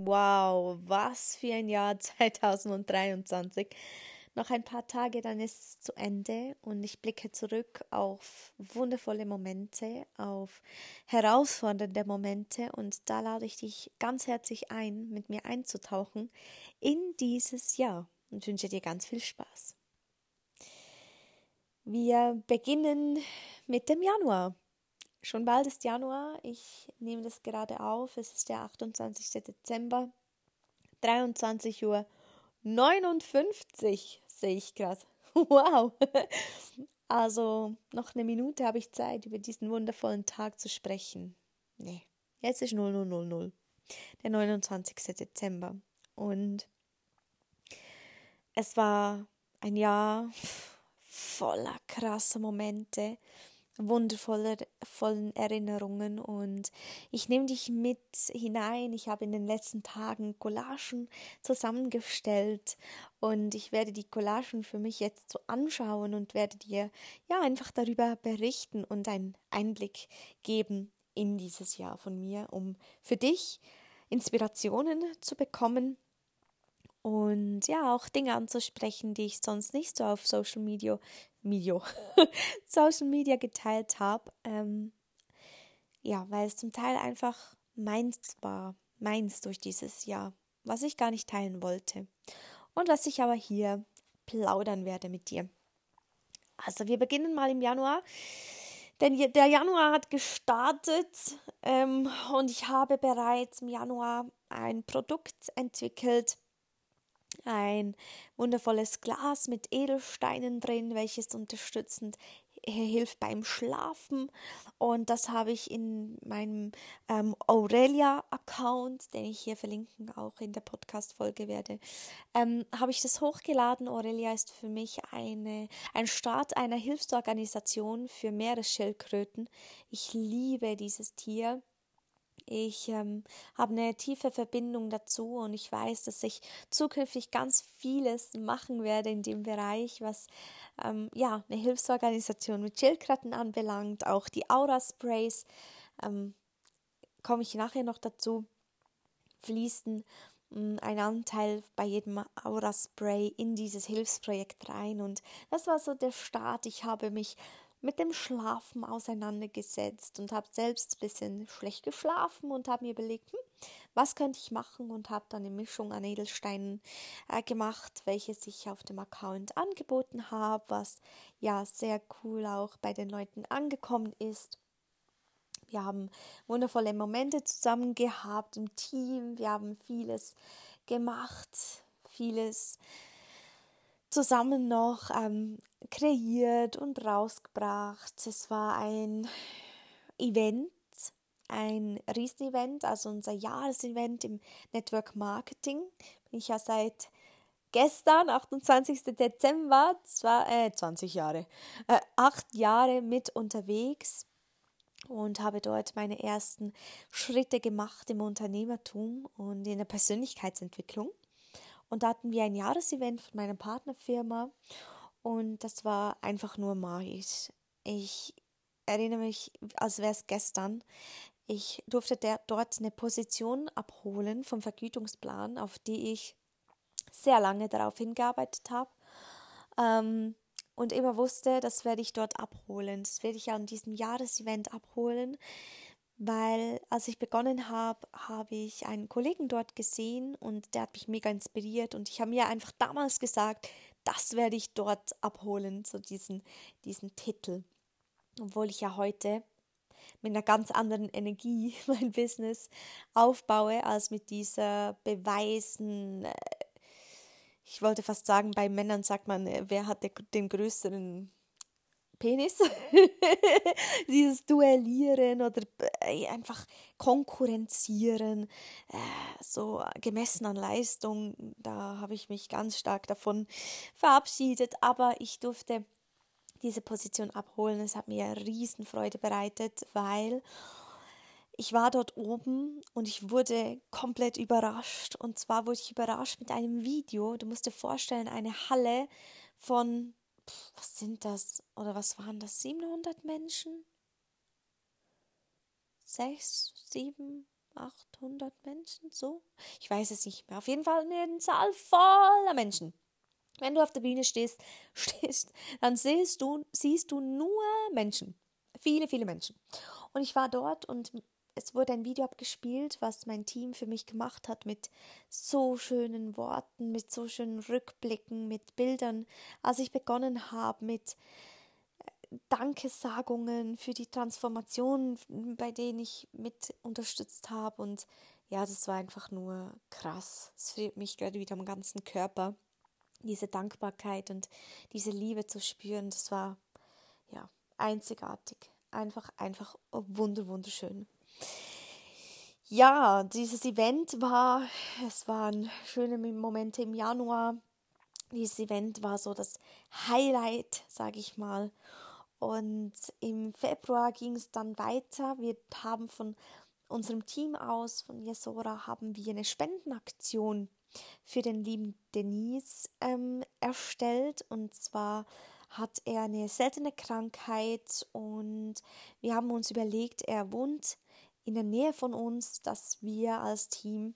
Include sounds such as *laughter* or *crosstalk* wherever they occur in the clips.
Wow, was für ein Jahr *laughs* 2023. Noch ein paar Tage, dann ist es zu Ende und ich blicke zurück auf wundervolle Momente, auf herausfordernde Momente und da lade ich dich ganz herzlich ein, mit mir einzutauchen in dieses Jahr und wünsche dir ganz viel Spaß. Wir beginnen mit dem Januar. Schon bald ist Januar. Ich nehme das gerade auf. Es ist der 28. Dezember. 23 Uhr 59 sehe ich gerade. *laughs* Wow. Also noch eine Minute habe ich Zeit, über diesen wundervollen Tag zu sprechen. Nee, jetzt ist 0000. Der 29. Dezember. Und es war ein Jahr voller krasser Momente wundervollen Erinnerungen und ich nehme dich mit hinein. Ich habe in den letzten Tagen Collagen zusammengestellt und ich werde die Collagen für mich jetzt so anschauen und werde dir ja einfach darüber berichten und einen Einblick geben in dieses Jahr von mir, um für dich Inspirationen zu bekommen und ja, auch Dinge anzusprechen, die ich sonst nicht so auf Social Media, Media *laughs* Social Media geteilt habe. Ähm, ja, weil es zum Teil einfach meins war, meins durch dieses Jahr, was ich gar nicht teilen wollte. Und was ich aber hier plaudern werde mit dir. Also wir beginnen mal im Januar. Denn der Januar hat gestartet ähm, und ich habe bereits im Januar ein Produkt entwickelt, ein wundervolles Glas mit Edelsteinen drin, welches unterstützend hilft beim Schlafen. Und das habe ich in meinem ähm, Aurelia-Account, den ich hier verlinken auch in der Podcast-Folge werde, ähm, habe ich das hochgeladen. Aurelia ist für mich eine, ein Start einer Hilfsorganisation für Meeresschildkröten. Ich liebe dieses Tier. Ich ähm, habe eine tiefe Verbindung dazu und ich weiß, dass ich zukünftig ganz vieles machen werde in dem Bereich, was ähm, ja eine Hilfsorganisation mit Schildkröten anbelangt, auch die Aura-Sprays. Ähm, komme ich nachher noch dazu. Fließen mm, ein Anteil bei jedem Aura-Spray in dieses Hilfsprojekt rein und das war so der Start. Ich habe mich mit dem Schlafen auseinandergesetzt und habe selbst ein bisschen schlecht geschlafen und habe mir überlegt, hm, was könnte ich machen und habe dann eine Mischung an Edelsteinen äh, gemacht, welches ich auf dem Account angeboten habe, was ja sehr cool auch bei den Leuten angekommen ist. Wir haben wundervolle Momente zusammen gehabt im Team, wir haben vieles gemacht, vieles zusammen noch ähm, kreiert und rausgebracht. Es war ein Event, ein Riesenevent, also unser Jahresevent im Network Marketing. Bin ich ja seit gestern, 28. Dezember, zwar, äh, 20 Jahre, äh, acht Jahre mit unterwegs und habe dort meine ersten Schritte gemacht im Unternehmertum und in der Persönlichkeitsentwicklung. Und da hatten wir ein Jahresevent von meiner Partnerfirma und das war einfach nur magisch. Ich erinnere mich, als wäre es gestern. Ich durfte der, dort eine Position abholen vom Vergütungsplan, auf die ich sehr lange darauf hingearbeitet habe. Ähm, und immer wusste, das werde ich dort abholen. Das werde ich an diesem Jahresevent abholen weil als ich begonnen habe, habe ich einen Kollegen dort gesehen und der hat mich mega inspiriert und ich habe mir einfach damals gesagt, das werde ich dort abholen, so diesen, diesen Titel. Obwohl ich ja heute mit einer ganz anderen Energie *laughs* mein Business aufbaue, als mit dieser Beweisen. Äh, ich wollte fast sagen, bei Männern sagt man, äh, wer hat den größeren Penis. *laughs* Dieses Duellieren oder äh, einfach konkurrenzieren, äh, so gemessen an Leistung, da habe ich mich ganz stark davon verabschiedet, aber ich durfte diese Position abholen. Es hat mir Riesenfreude bereitet, weil ich war dort oben und ich wurde komplett überrascht. Und zwar wurde ich überrascht mit einem Video. Du musst dir vorstellen, eine Halle von was sind das? Oder was waren das? 700 Menschen? Sechs, sieben? 800 Menschen, so. Ich weiß es nicht mehr. Auf jeden Fall eine Zahl voller Menschen. Wenn du auf der Bühne stehst, *laughs* stehst, dann siehst du, siehst du nur Menschen. Viele, viele Menschen. Und ich war dort und es wurde ein Video abgespielt, was mein Team für mich gemacht hat, mit so schönen Worten, mit so schönen Rückblicken, mit Bildern, als ich begonnen habe, mit Dankesagungen für die Transformation, bei denen ich mit unterstützt habe. Und ja, das war einfach nur krass. Es friert mich gerade wieder am ganzen Körper, diese Dankbarkeit und diese Liebe zu spüren. Das war ja einzigartig. Einfach, einfach wunder, wunderschön. Ja, dieses Event war, es waren schöne Momente im Januar. Dieses Event war so das Highlight, sage ich mal. Und im Februar ging es dann weiter. Wir haben von unserem Team aus, von Yesora, haben wir eine Spendenaktion für den lieben Denise ähm, erstellt. Und zwar hat er eine seltene Krankheit und wir haben uns überlegt, er wohnt in der Nähe von uns, dass wir als Team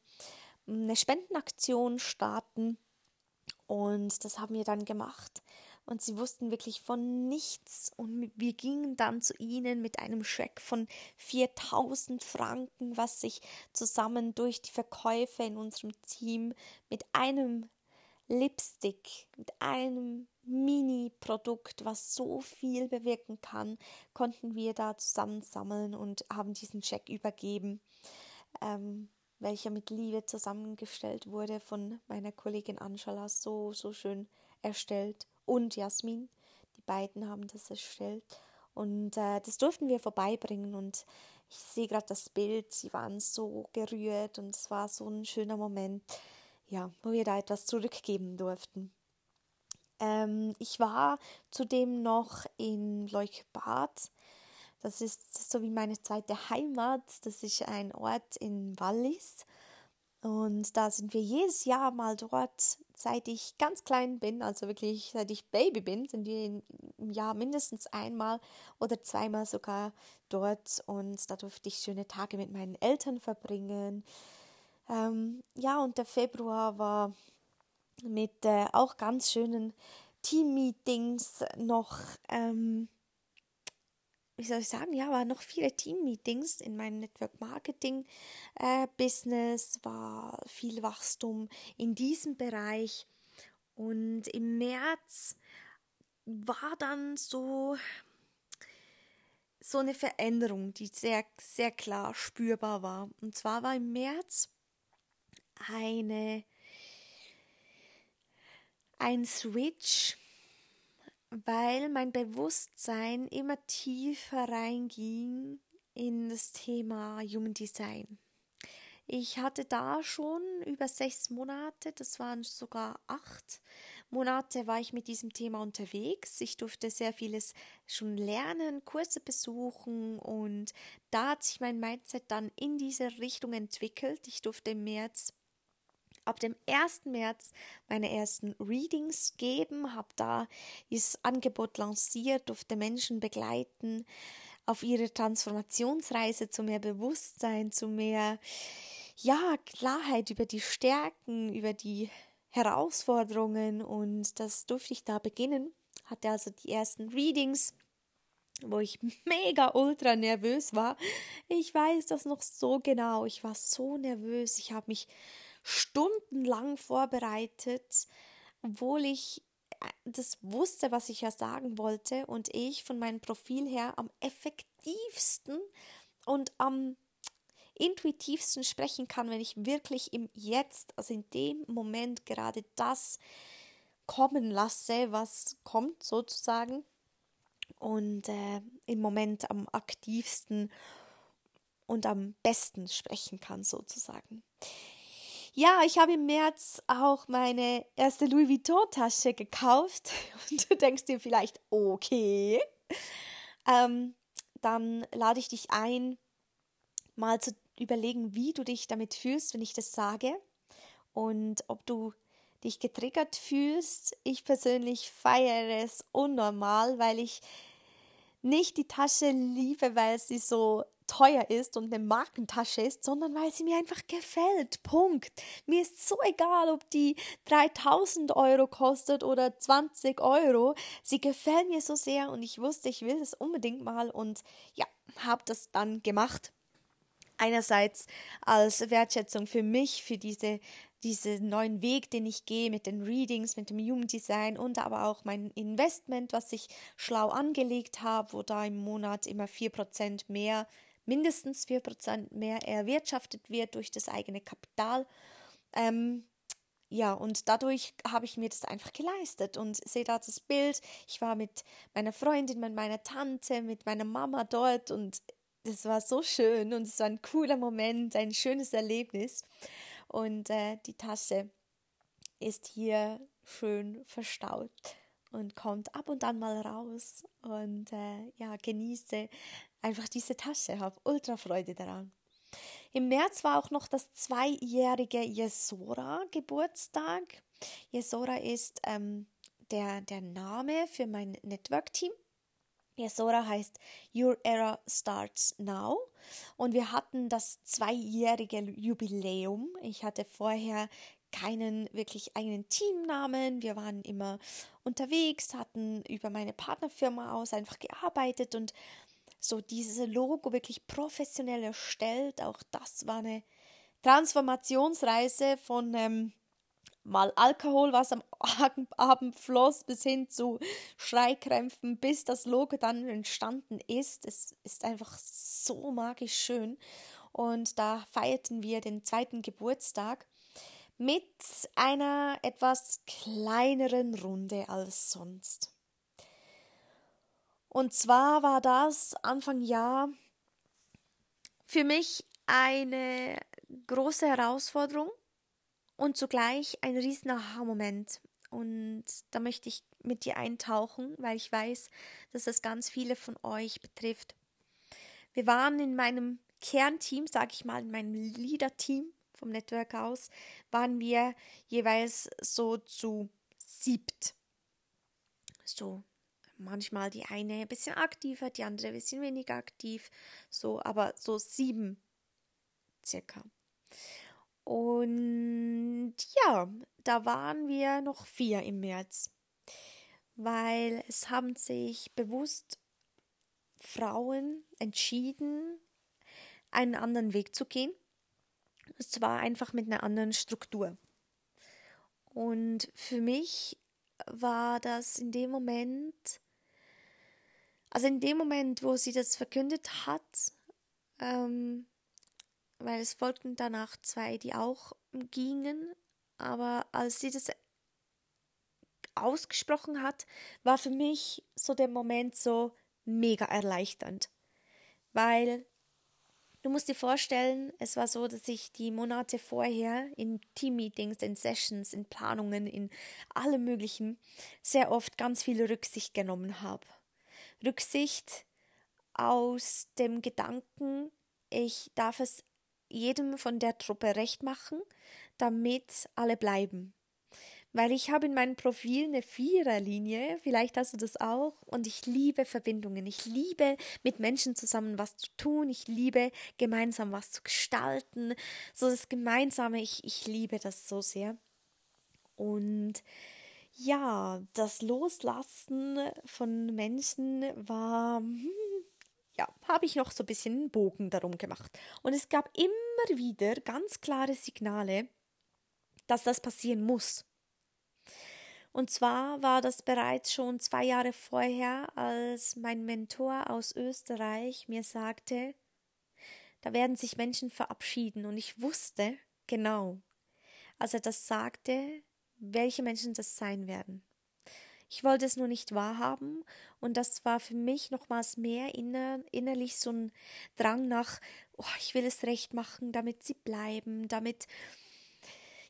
eine Spendenaktion starten. Und das haben wir dann gemacht und sie wussten wirklich von nichts und wir gingen dann zu ihnen mit einem Scheck von 4000 Franken, was sich zusammen durch die Verkäufe in unserem Team mit einem Lipstick, mit einem Mini-Produkt, was so viel bewirken kann, konnten wir da zusammensammeln und haben diesen Scheck übergeben, ähm, welcher mit Liebe zusammengestellt wurde von meiner Kollegin Anjala, so, so schön erstellt und Jasmin. Die beiden haben das erstellt. Und äh, das durften wir vorbeibringen. Und ich sehe gerade das Bild. Sie waren so gerührt und es war so ein schöner Moment, ja, wo wir da etwas zurückgeben durften. Ähm, ich war zudem noch in Leuchbad. Das ist so wie meine zweite Heimat. Das ist ein Ort in Wallis. Und da sind wir jedes Jahr mal dort, seit ich ganz klein bin, also wirklich seit ich Baby bin, sind wir im Jahr mindestens einmal oder zweimal sogar dort. Und da durfte ich schöne Tage mit meinen Eltern verbringen. Ähm, ja, und der Februar war mit äh, auch ganz schönen Team-Meetings noch ähm, wie soll ich sagen, ja, waren noch viele Team-Meetings in meinem Network-Marketing-Business, äh, war viel Wachstum in diesem Bereich. Und im März war dann so, so eine Veränderung, die sehr, sehr klar spürbar war. Und zwar war im März eine, ein Switch weil mein Bewusstsein immer tiefer reinging in das Thema Human Design. Ich hatte da schon über sechs Monate, das waren sogar acht Monate, war ich mit diesem Thema unterwegs. Ich durfte sehr vieles schon lernen, Kurse besuchen und da hat sich mein Mindset dann in diese Richtung entwickelt. Ich durfte im März ab dem 1. März meine ersten Readings geben, habe da dieses Angebot lanciert, durfte Menschen begleiten auf ihre Transformationsreise zu mehr Bewusstsein, zu mehr ja, Klarheit über die Stärken, über die Herausforderungen und das durfte ich da beginnen. Hatte also die ersten Readings wo ich mega ultra nervös war. Ich weiß das noch so genau. Ich war so nervös. Ich habe mich stundenlang vorbereitet, obwohl ich äh, das wusste, was ich ja sagen wollte und ich von meinem Profil her am effektivsten und am intuitivsten sprechen kann, wenn ich wirklich im Jetzt, also in dem Moment gerade das kommen lasse, was kommt sozusagen und äh, im Moment am aktivsten und am besten sprechen kann sozusagen. Ja, ich habe im März auch meine erste Louis Vuitton-Tasche gekauft. *laughs* Und du denkst dir vielleicht, okay. Ähm, dann lade ich dich ein, mal zu überlegen, wie du dich damit fühlst, wenn ich das sage. Und ob du dich getriggert fühlst. Ich persönlich feiere es unnormal, weil ich nicht die Tasche liebe, weil sie so teuer ist und eine Markentasche ist, sondern weil sie mir einfach gefällt. Punkt. Mir ist so egal, ob die 3000 Euro kostet oder 20 Euro. Sie gefällt mir so sehr und ich wusste, ich will das unbedingt mal und ja, habe das dann gemacht. Einerseits als Wertschätzung für mich, für diese diesen neuen Weg, den ich gehe mit den Readings, mit dem Jugenddesign und aber auch mein Investment, was ich schlau angelegt habe, wo da im Monat immer 4% mehr, mindestens 4% mehr erwirtschaftet wird durch das eigene Kapital. Ähm, ja, und dadurch habe ich mir das einfach geleistet und sehe da das Bild. Ich war mit meiner Freundin, mit meiner Tante, mit meiner Mama dort und das war so schön und es war ein cooler Moment, ein schönes Erlebnis. Und äh, die Tasche ist hier schön verstaut und kommt ab und an mal raus. Und äh, ja, genieße einfach diese Tasche, habe ultra Freude daran. Im März war auch noch das zweijährige Jesora Geburtstag. Jesora ist ähm, der, der Name für mein Network-Team. Yesora heißt Your Era Starts Now. Und wir hatten das zweijährige Jubiläum. Ich hatte vorher keinen wirklich eigenen Teamnamen. Wir waren immer unterwegs, hatten über meine Partnerfirma aus einfach gearbeitet und so dieses Logo wirklich professionell erstellt. Auch das war eine Transformationsreise von ähm, mal Alkohol, was am Abend floss, bis hin zu Schreikrämpfen, bis das Logo dann entstanden ist. Es ist einfach so magisch schön. Und da feierten wir den zweiten Geburtstag mit einer etwas kleineren Runde als sonst. Und zwar war das Anfang Jahr für mich eine große Herausforderung, und zugleich ein riesen Aha-Moment. Und da möchte ich mit dir eintauchen, weil ich weiß, dass das ganz viele von euch betrifft. Wir waren in meinem Kernteam, sage ich mal, in meinem Leader-Team vom Network aus, waren wir jeweils so zu siebt. So, manchmal die eine ein bisschen aktiver, die andere ein bisschen weniger aktiv, so, aber so sieben circa. Und ja, da waren wir noch vier im März, weil es haben sich bewusst Frauen entschieden, einen anderen Weg zu gehen. Und zwar einfach mit einer anderen Struktur. Und für mich war das in dem Moment, also in dem Moment, wo sie das verkündet hat, ähm, weil es folgten danach zwei, die auch gingen, aber als sie das ausgesprochen hat, war für mich so der Moment so mega erleichternd, weil du musst dir vorstellen, es war so, dass ich die Monate vorher in Teammeetings, in Sessions, in Planungen, in allem möglichen sehr oft ganz viel Rücksicht genommen habe. Rücksicht aus dem Gedanken, ich darf es jedem von der Truppe recht machen, damit alle bleiben. Weil ich habe in meinem Profil eine Viererlinie, vielleicht hast du das auch, und ich liebe Verbindungen. Ich liebe mit Menschen zusammen was zu tun. Ich liebe gemeinsam was zu gestalten. So das Gemeinsame, ich, ich liebe das so sehr. Und ja, das Loslassen von Menschen war hm, ja, habe ich noch so ein bisschen einen Bogen darum gemacht. Und es gab immer wieder ganz klare Signale, dass das passieren muss. Und zwar war das bereits schon zwei Jahre vorher, als mein Mentor aus Österreich mir sagte, da werden sich Menschen verabschieden. Und ich wusste genau, als er das sagte, welche Menschen das sein werden. Ich wollte es nur nicht wahrhaben und das war für mich nochmals mehr inner, innerlich so ein Drang nach, oh, ich will es recht machen, damit sie bleiben, damit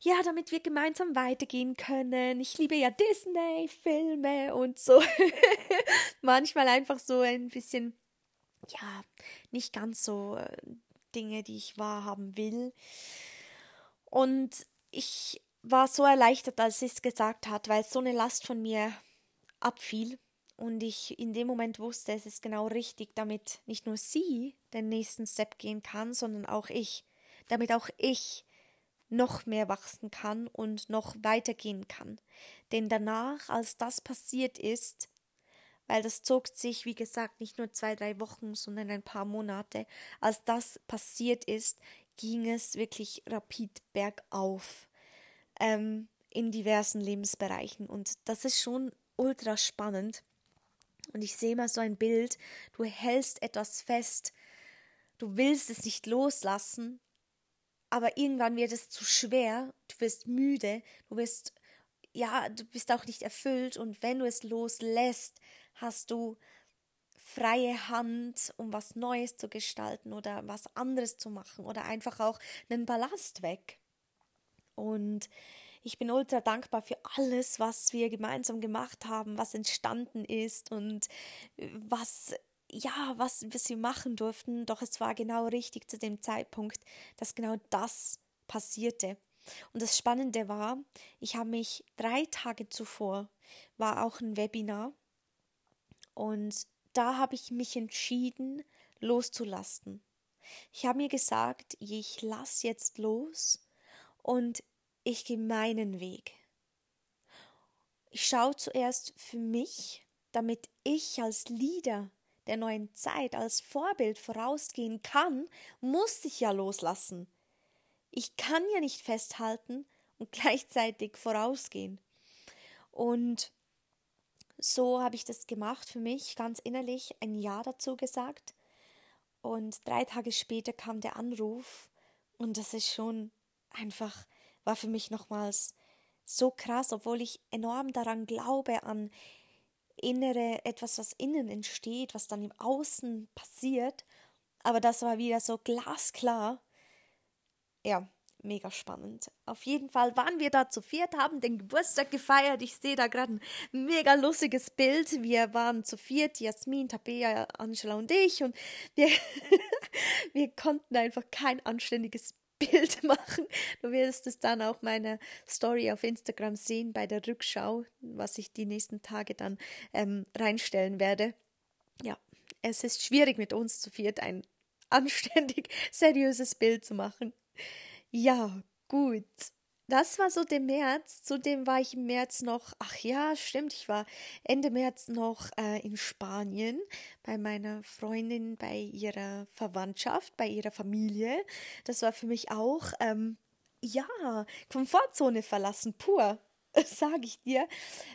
ja, damit wir gemeinsam weitergehen können. Ich liebe ja Disney-Filme und so. *laughs* Manchmal einfach so ein bisschen, ja, nicht ganz so äh, Dinge, die ich wahrhaben will. Und ich war so erleichtert, als sie es gesagt hat, weil so eine Last von mir abfiel Und ich in dem Moment wusste, es ist genau richtig, damit nicht nur sie den nächsten Step gehen kann, sondern auch ich. Damit auch ich noch mehr wachsen kann und noch weitergehen kann. Denn danach, als das passiert ist, weil das zog sich, wie gesagt, nicht nur zwei, drei Wochen, sondern ein paar Monate, als das passiert ist, ging es wirklich rapid bergauf ähm, in diversen Lebensbereichen. Und das ist schon ultra spannend. Und ich sehe mal so ein Bild, du hältst etwas fest, du willst es nicht loslassen, aber irgendwann wird es zu schwer, du wirst müde, du wirst, ja, du bist auch nicht erfüllt und wenn du es loslässt, hast du freie Hand, um was Neues zu gestalten oder was anderes zu machen oder einfach auch einen Ballast weg. Und ich bin ultra dankbar für alles, was wir gemeinsam gemacht haben, was entstanden ist und was ja, was, was sie machen durften, doch es war genau richtig zu dem Zeitpunkt, dass genau das passierte. Und das Spannende war, ich habe mich drei Tage zuvor, war auch ein Webinar und da habe ich mich entschieden, loszulassen. Ich habe mir gesagt, ich lasse jetzt los und ich gehe meinen Weg. Ich schaue zuerst für mich, damit ich als Leader der neuen Zeit als Vorbild vorausgehen kann, muss ich ja loslassen. Ich kann ja nicht festhalten und *laughs* gleichzeitig vorausgehen. Und so habe ich das gemacht für mich, ganz innerlich ein Ja dazu gesagt. Und drei Tage später kam der Anruf und das ist schon einfach, war für mich nochmals so krass, obwohl ich enorm daran glaube, an innere, etwas, was innen entsteht, was dann im Außen passiert. Aber das war wieder so glasklar. Ja, mega spannend. Auf jeden Fall waren wir da zu viert, haben den Geburtstag gefeiert. Ich sehe da gerade ein mega lustiges Bild. Wir waren zu viert, Jasmin, Tabea, Angela und ich. Und wir, *laughs* wir konnten einfach kein anständiges Bild *laughs* machen. Du wirst es dann auch meine Story auf Instagram sehen bei der Rückschau, was ich die nächsten Tage dann ähm, reinstellen werde. Ja, es ist schwierig mit uns zu viert ein *laughs* anständig seriöses Bild zu machen. Ja, gut das war so der März. Zudem war ich im März noch, ach ja, stimmt, ich war Ende März noch äh, in Spanien bei meiner Freundin, bei ihrer Verwandtschaft, bei ihrer Familie. Das war für mich auch, ähm, ja, Komfortzone verlassen, pur, *laughs* sage ich dir,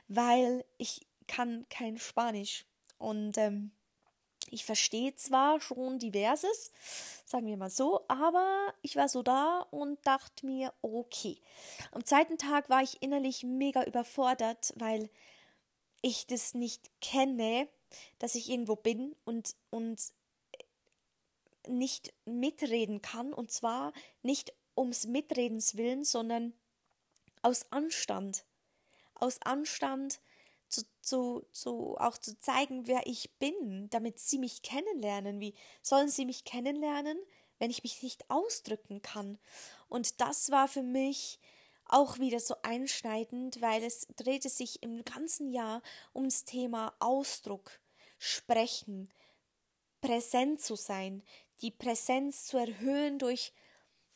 weil ich kann kein Spanisch. Und ähm, ich verstehe zwar schon diverses, sagen wir mal so, aber ich war so da und dachte mir, okay. Am zweiten Tag war ich innerlich mega überfordert, weil ich das nicht kenne, dass ich irgendwo bin und, und nicht mitreden kann. Und zwar nicht ums Mitredens willen, sondern aus Anstand. Aus Anstand zu, zu, zu, auch zu zeigen, wer ich bin, damit sie mich kennenlernen. Wie sollen sie mich kennenlernen, wenn ich mich nicht ausdrücken kann? Und das war für mich auch wieder so einschneidend, weil es drehte sich im ganzen Jahr ums Thema Ausdruck, Sprechen, präsent zu sein, die Präsenz zu erhöhen durch,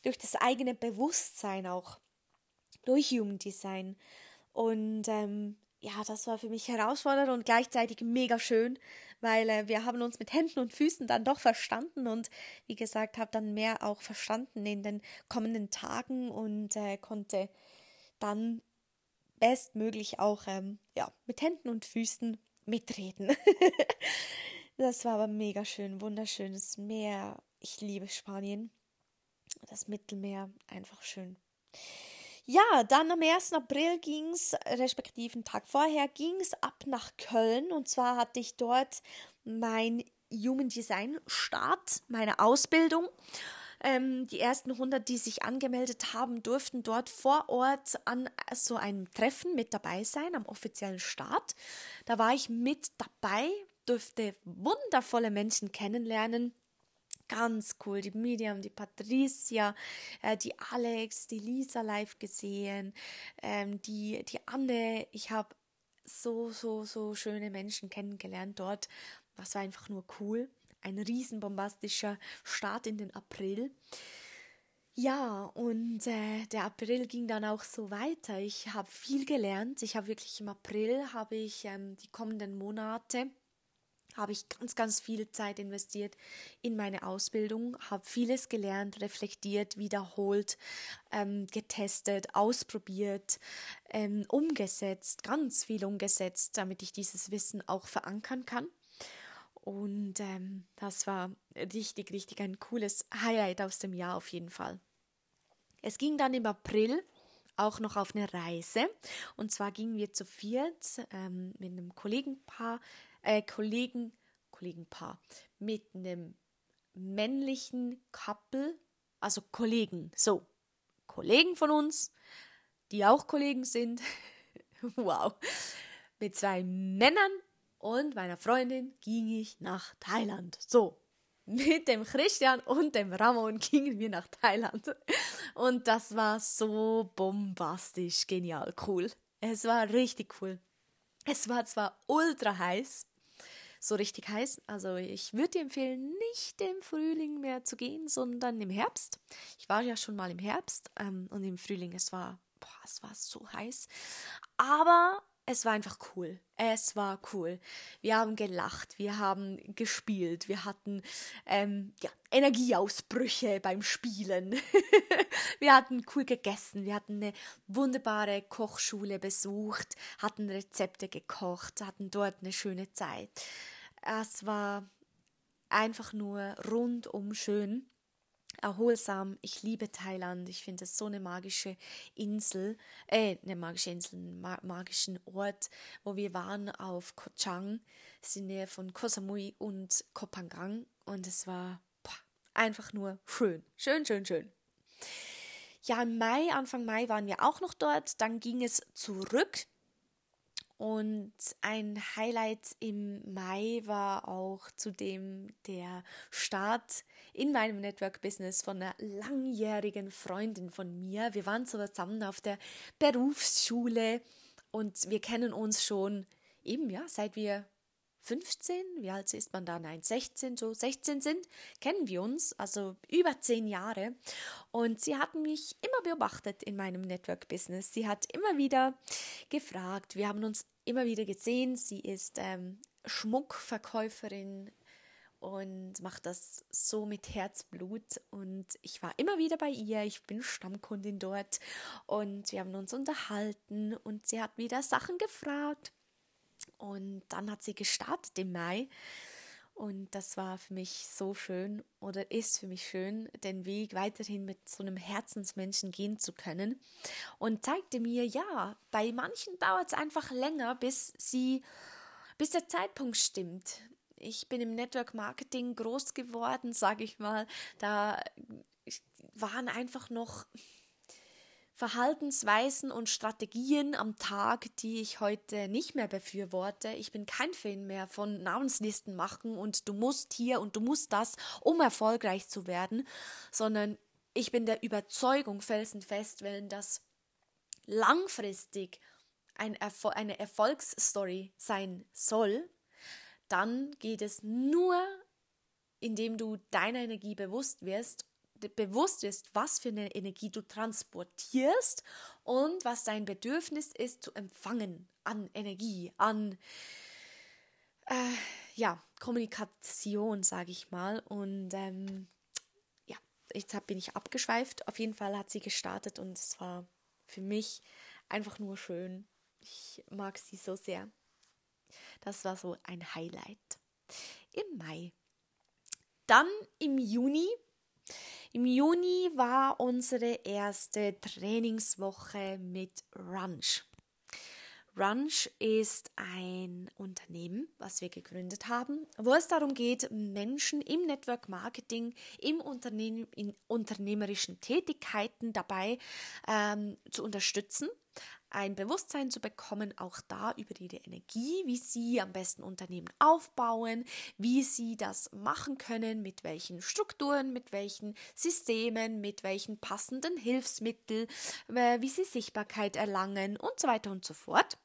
durch das eigene Bewusstsein auch, durch Human Design. Und ähm, ja, das war für mich herausfordernd und gleichzeitig mega schön, weil äh, wir haben uns mit Händen und Füßen dann doch verstanden und wie gesagt, habe dann mehr auch verstanden in den kommenden Tagen und äh, konnte dann bestmöglich auch ähm, ja, mit Händen und Füßen mitreden. *laughs* das war aber mega schön, wunderschönes Meer. Ich liebe Spanien. Das Mittelmeer, einfach schön. Ja, dann am 1. April ging es, respektive einen Tag vorher, ging es ab nach Köln. Und zwar hatte ich dort mein Human Design Start, meine Ausbildung. Ähm, die ersten 100, die sich angemeldet haben, durften dort vor Ort an so einem Treffen mit dabei sein, am offiziellen Start. Da war ich mit dabei, durfte wundervolle Menschen kennenlernen ganz cool. Die Miriam, die Patricia, äh, die Alex, die Lisa live gesehen, ähm, die, die Anne. Ich habe so, so, so schöne Menschen kennengelernt dort. Das war einfach nur cool. Ein riesen bombastischer Start in den April. Ja, und äh, der April ging dann auch so weiter. Ich habe viel gelernt. Ich habe wirklich im April, habe ich ähm, die kommenden Monate, habe ich ganz, ganz viel Zeit investiert in meine Ausbildung, habe vieles gelernt, reflektiert, wiederholt, ähm, getestet, ausprobiert, ähm, umgesetzt, ganz viel umgesetzt, damit ich dieses Wissen auch verankern kann. Und ähm, das war richtig, richtig ein cooles Highlight aus dem Jahr auf jeden Fall. Es ging dann im April auch noch auf eine Reise. Und zwar gingen wir zu viert ähm, mit einem Kollegenpaar, äh, Kollegen, Kollegenpaar, mit einem männlichen Couple, also Kollegen, so, Kollegen von uns, die auch Kollegen sind. *laughs* wow. Mit zwei Männern und meiner Freundin ging ich nach Thailand. So, mit dem Christian und dem Ramon gingen wir nach Thailand. Und das war so bombastisch, genial, cool. Es war richtig cool. Es war zwar ultra heiß, so richtig heiß. Also ich würde dir empfehlen, nicht im Frühling mehr zu gehen, sondern im Herbst. Ich war ja schon mal im Herbst ähm, und im Frühling, es war, boah, es war so heiß. Aber es war einfach cool. Es war cool. Wir haben gelacht, wir haben gespielt, wir hatten ähm, ja, Energieausbrüche beim Spielen. *laughs* wir hatten cool gegessen, wir hatten eine wunderbare Kochschule besucht, hatten Rezepte gekocht, hatten dort eine schöne Zeit. Es war einfach nur rundum schön erholsam. Ich liebe Thailand. Ich finde es so eine magische Insel, äh, eine magische Insel, einen ma magischen Ort, wo wir waren auf Koh Chang, das ist in der Nähe von Koh Samui und Koh Phangan und es war boah, einfach nur schön, schön, schön, schön. Ja, im Mai, Anfang Mai waren wir auch noch dort. Dann ging es zurück und ein Highlight im Mai war auch zudem der Start in meinem Network-Business von einer langjährigen Freundin von mir. Wir waren zusammen auf der Berufsschule und wir kennen uns schon eben, ja, seit wir 15, wie alt ist man da? Nein, 16, so 16 sind, kennen wir uns, also über 10 Jahre. Und sie hat mich immer beobachtet in meinem Network-Business. Sie hat immer wieder gefragt, wir haben uns immer wieder gesehen. Sie ist ähm, Schmuckverkäuferin und macht das so mit Herzblut. Und ich war immer wieder bei ihr. Ich bin Stammkundin dort und wir haben uns unterhalten und sie hat wieder Sachen gefragt. Und dann hat sie gestartet im Mai. Und das war für mich so schön oder ist für mich schön, den Weg weiterhin mit so einem Herzensmenschen gehen zu können. Und zeigte mir, ja, bei manchen dauert es einfach länger, bis sie, bis der Zeitpunkt stimmt. Ich bin im Network Marketing groß geworden, sage ich mal. Da waren einfach noch Verhaltensweisen und Strategien am Tag, die ich heute nicht mehr befürworte. Ich bin kein Fan mehr von Namenslisten machen und du musst hier und du musst das, um erfolgreich zu werden, sondern ich bin der Überzeugung felsenfest, wenn das langfristig ein Erfol eine Erfolgsstory sein soll, dann geht es nur, indem du deiner Energie bewusst wirst bewusst ist, was für eine Energie du transportierst und was dein Bedürfnis ist zu empfangen an Energie, an äh, ja, Kommunikation, sage ich mal. Und ähm, ja, jetzt bin ich abgeschweift. Auf jeden Fall hat sie gestartet und es war für mich einfach nur schön. Ich mag sie so sehr. Das war so ein Highlight im Mai. Dann im Juni im Juni war unsere erste Trainingswoche mit Runch. Runch ist ein Unternehmen, was wir gegründet haben, wo es darum geht, Menschen im Network Marketing, im Unternehmen, in unternehmerischen Tätigkeiten dabei ähm, zu unterstützen, ein Bewusstsein zu bekommen, auch da über ihre Energie, wie sie am besten Unternehmen aufbauen, wie sie das machen können, mit welchen Strukturen, mit welchen Systemen, mit welchen passenden Hilfsmitteln, äh, wie sie Sichtbarkeit erlangen und so weiter und so fort.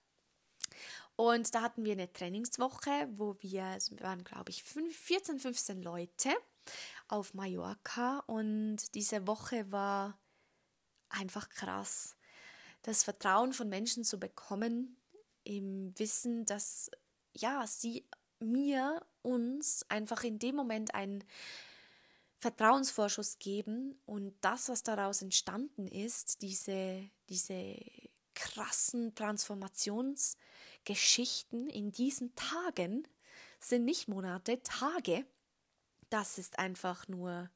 Und da hatten wir eine Trainingswoche, wo wir, waren, glaube ich, 14, 15 Leute auf Mallorca. Und diese Woche war einfach krass. Das Vertrauen von Menschen zu bekommen, im Wissen, dass ja, sie mir, uns einfach in dem Moment einen Vertrauensvorschuss geben und das, was daraus entstanden ist, diese, diese krassen Transformationsgeschichten in diesen Tagen, sind nicht Monate, Tage. Das ist einfach nur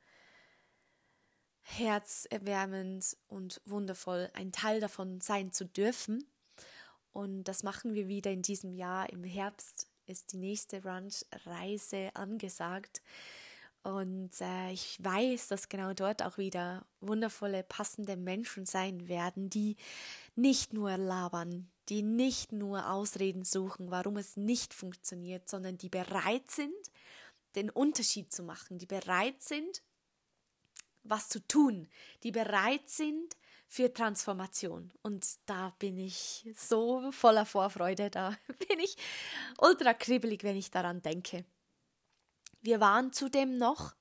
herzerwärmend und wundervoll, ein Teil davon sein zu dürfen. Und das machen wir wieder in diesem Jahr. Im Herbst ist die nächste Ranch-Reise angesagt. Und äh, ich weiß, dass genau dort auch wieder wundervolle, passende Menschen sein werden, die nicht nur labern, die nicht nur Ausreden suchen, warum es nicht funktioniert, sondern die bereit sind, den Unterschied zu machen, die bereit sind, was zu tun, die bereit sind für Transformation. Und da bin ich so voller Vorfreude, da *laughs* bin ich ultra kribbelig, wenn ich daran denke. Wir waren zudem noch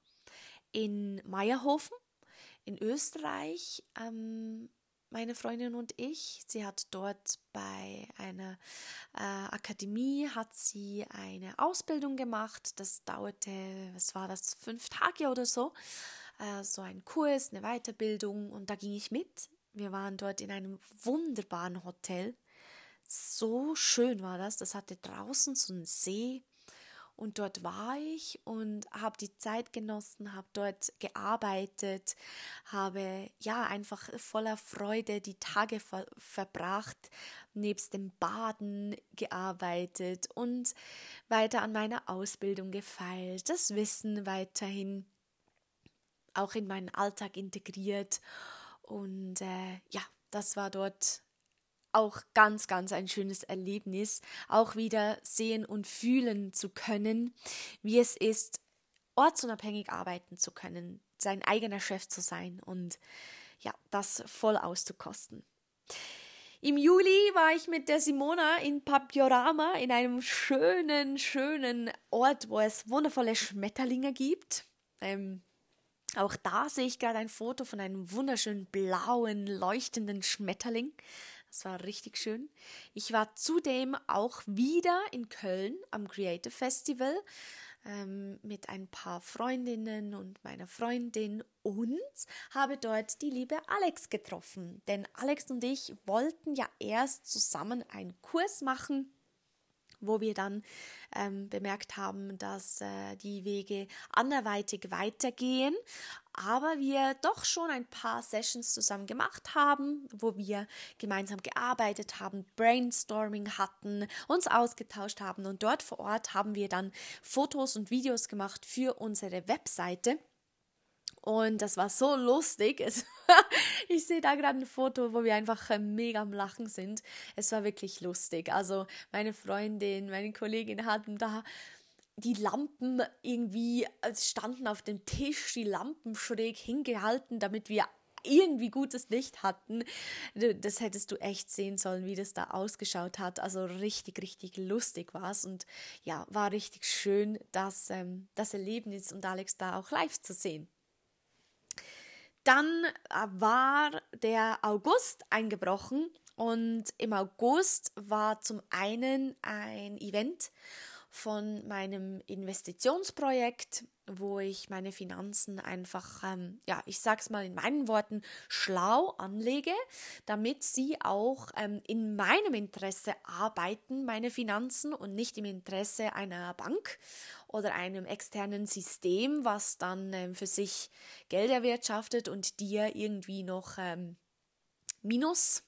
in Meierhofen in Österreich, ähm, meine Freundin und ich. Sie hat dort bei einer äh, Akademie hat sie eine Ausbildung gemacht. Das dauerte, was war das, fünf Tage oder so. Äh, so ein Kurs, eine Weiterbildung und da ging ich mit. Wir waren dort in einem wunderbaren Hotel. So schön war das. Das hatte draußen so einen See und dort war ich und habe die Zeit genossen, habe dort gearbeitet, habe ja einfach voller Freude die Tage ver verbracht, nebst dem Baden gearbeitet und weiter an meiner Ausbildung gefeilt, das Wissen weiterhin auch in meinen Alltag integriert und äh, ja, das war dort auch ganz, ganz ein schönes Erlebnis, auch wieder sehen und fühlen zu können, wie es ist, ortsunabhängig arbeiten zu können, sein eigener Chef zu sein und ja, das voll auszukosten. Im Juli war ich mit der Simona in Papiorama in einem schönen, schönen Ort, wo es wundervolle Schmetterlinge gibt. Ähm, auch da sehe ich gerade ein Foto von einem wunderschönen blauen, leuchtenden Schmetterling. Das war richtig schön. Ich war zudem auch wieder in Köln am Creative Festival ähm, mit ein paar Freundinnen und meiner Freundin und habe dort die liebe Alex getroffen. Denn Alex und ich wollten ja erst zusammen einen Kurs machen wo wir dann ähm, bemerkt haben, dass äh, die Wege anderweitig weitergehen, aber wir doch schon ein paar Sessions zusammen gemacht haben, wo wir gemeinsam gearbeitet haben, Brainstorming hatten, uns ausgetauscht haben und dort vor Ort haben wir dann Fotos und Videos gemacht für unsere Webseite. Und das war so lustig. Es, *laughs* ich sehe da gerade ein Foto, wo wir einfach äh, mega am Lachen sind. Es war wirklich lustig. Also meine Freundin, meine Kollegin hatten da die Lampen irgendwie äh, standen auf dem Tisch, die Lampen schräg hingehalten, damit wir irgendwie gutes Licht hatten. Das hättest du echt sehen sollen, wie das da ausgeschaut hat. Also richtig, richtig lustig war es und ja, war richtig schön, das, ähm, das Erlebnis und Alex da auch live zu sehen. Dann äh, war der August eingebrochen und im August war zum einen ein Event von meinem Investitionsprojekt, wo ich meine Finanzen einfach, ähm, ja, ich sag's mal in meinen Worten, schlau anlege, damit sie auch ähm, in meinem Interesse arbeiten, meine Finanzen und nicht im Interesse einer Bank oder einem externen System, was dann ähm, für sich Geld erwirtschaftet und dir irgendwie noch ähm, Minus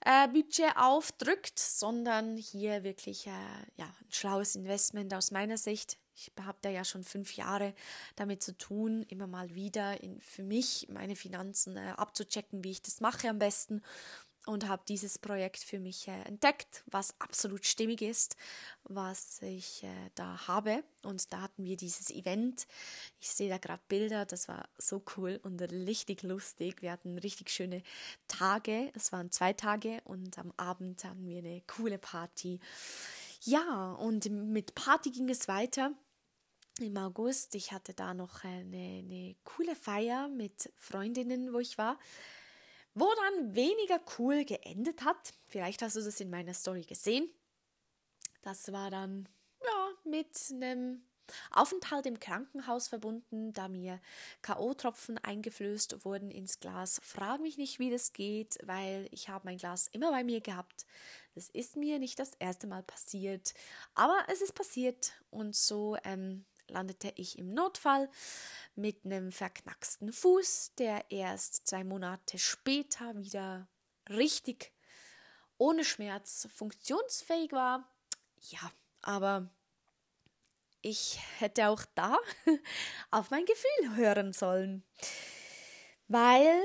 äh, Budget aufdrückt, sondern hier wirklich äh, ja, ein schlaues Investment aus meiner Sicht. Ich habe da ja schon fünf Jahre damit zu tun, immer mal wieder in, für mich meine Finanzen äh, abzuchecken, wie ich das mache am besten und habe dieses Projekt für mich äh, entdeckt, was absolut stimmig ist, was ich äh, da habe. Und da hatten wir dieses Event. Ich sehe da gerade Bilder, das war so cool und richtig lustig. Wir hatten richtig schöne Tage. Es waren zwei Tage und am Abend hatten wir eine coole Party. Ja, und mit Party ging es weiter im August. Ich hatte da noch eine, eine coole Feier mit Freundinnen, wo ich war, wo dann weniger cool geendet hat. Vielleicht hast du das in meiner Story gesehen. Das war dann ja mit einem Aufenthalt im Krankenhaus verbunden, da mir K.O.-Tropfen eingeflößt wurden ins Glas. Frag mich nicht, wie das geht, weil ich habe mein Glas immer bei mir gehabt. Das ist mir nicht das erste Mal passiert, aber es ist passiert und so ähm, landete ich im Notfall mit einem verknacksten Fuß, der erst zwei Monate später wieder richtig ohne Schmerz funktionsfähig war. Ja, aber ich hätte auch da *laughs* auf mein Gefühl hören sollen. Weil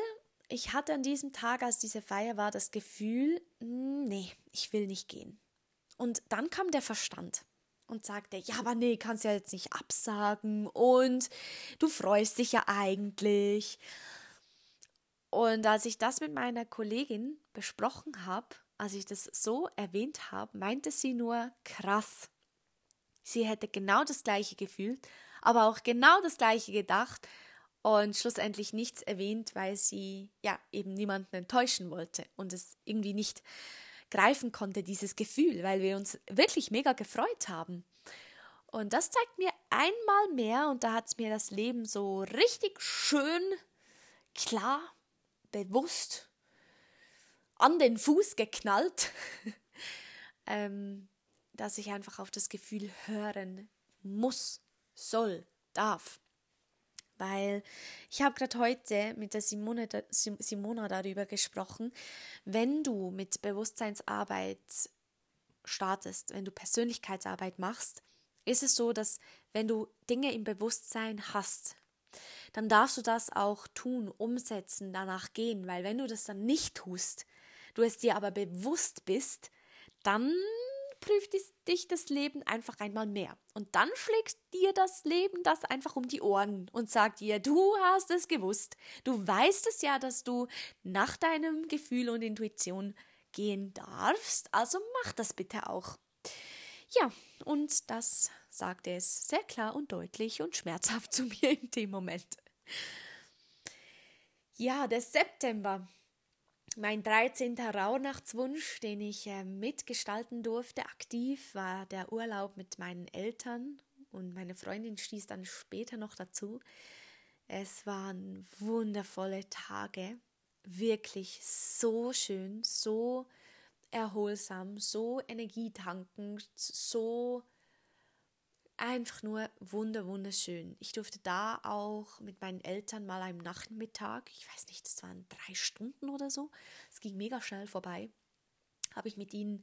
ich hatte an diesem Tag, als diese Feier war, das Gefühl, nee, ich will nicht gehen. Und dann kam der Verstand und sagte, ja, aber nee, kannst ja jetzt nicht absagen und du freust dich ja eigentlich. Und als ich das mit meiner Kollegin besprochen habe, als ich das so erwähnt habe, meinte sie nur krass. Sie hätte genau das gleiche gefühlt, aber auch genau das gleiche gedacht und schlussendlich nichts erwähnt, weil sie ja eben niemanden enttäuschen wollte und es irgendwie nicht greifen konnte, dieses Gefühl, weil wir uns wirklich mega gefreut haben. Und das zeigt mir einmal mehr, und da hat es mir das Leben so richtig schön, klar, bewusst an den Fuß geknallt, *laughs* ähm, dass ich einfach auf das Gefühl hören muss, soll, darf weil ich habe gerade heute mit der Simone, Simona darüber gesprochen, wenn du mit Bewusstseinsarbeit startest, wenn du Persönlichkeitsarbeit machst, ist es so, dass wenn du Dinge im Bewusstsein hast, dann darfst du das auch tun, umsetzen, danach gehen, weil wenn du das dann nicht tust, du es dir aber bewusst bist, dann prüft dich das Leben einfach einmal mehr. Und dann schlägt dir das Leben das einfach um die Ohren und sagt dir, du hast es gewusst. Du weißt es ja, dass du nach deinem Gefühl und Intuition gehen darfst. Also mach das bitte auch. Ja, und das sagte es sehr klar und deutlich und schmerzhaft *laughs* zu mir in dem Moment. Ja, der September mein 13. Rauhnachtswunsch, den ich äh, mitgestalten durfte, aktiv, war der Urlaub mit meinen Eltern und meine Freundin stieß dann später noch dazu. Es waren wundervolle Tage, wirklich so schön, so erholsam, so energietankend, so einfach nur wunder wunderschön. Ich durfte da auch mit meinen Eltern mal am Nachmittag, ich weiß nicht, es waren drei Stunden oder so, es ging mega schnell vorbei, habe ich mit ihnen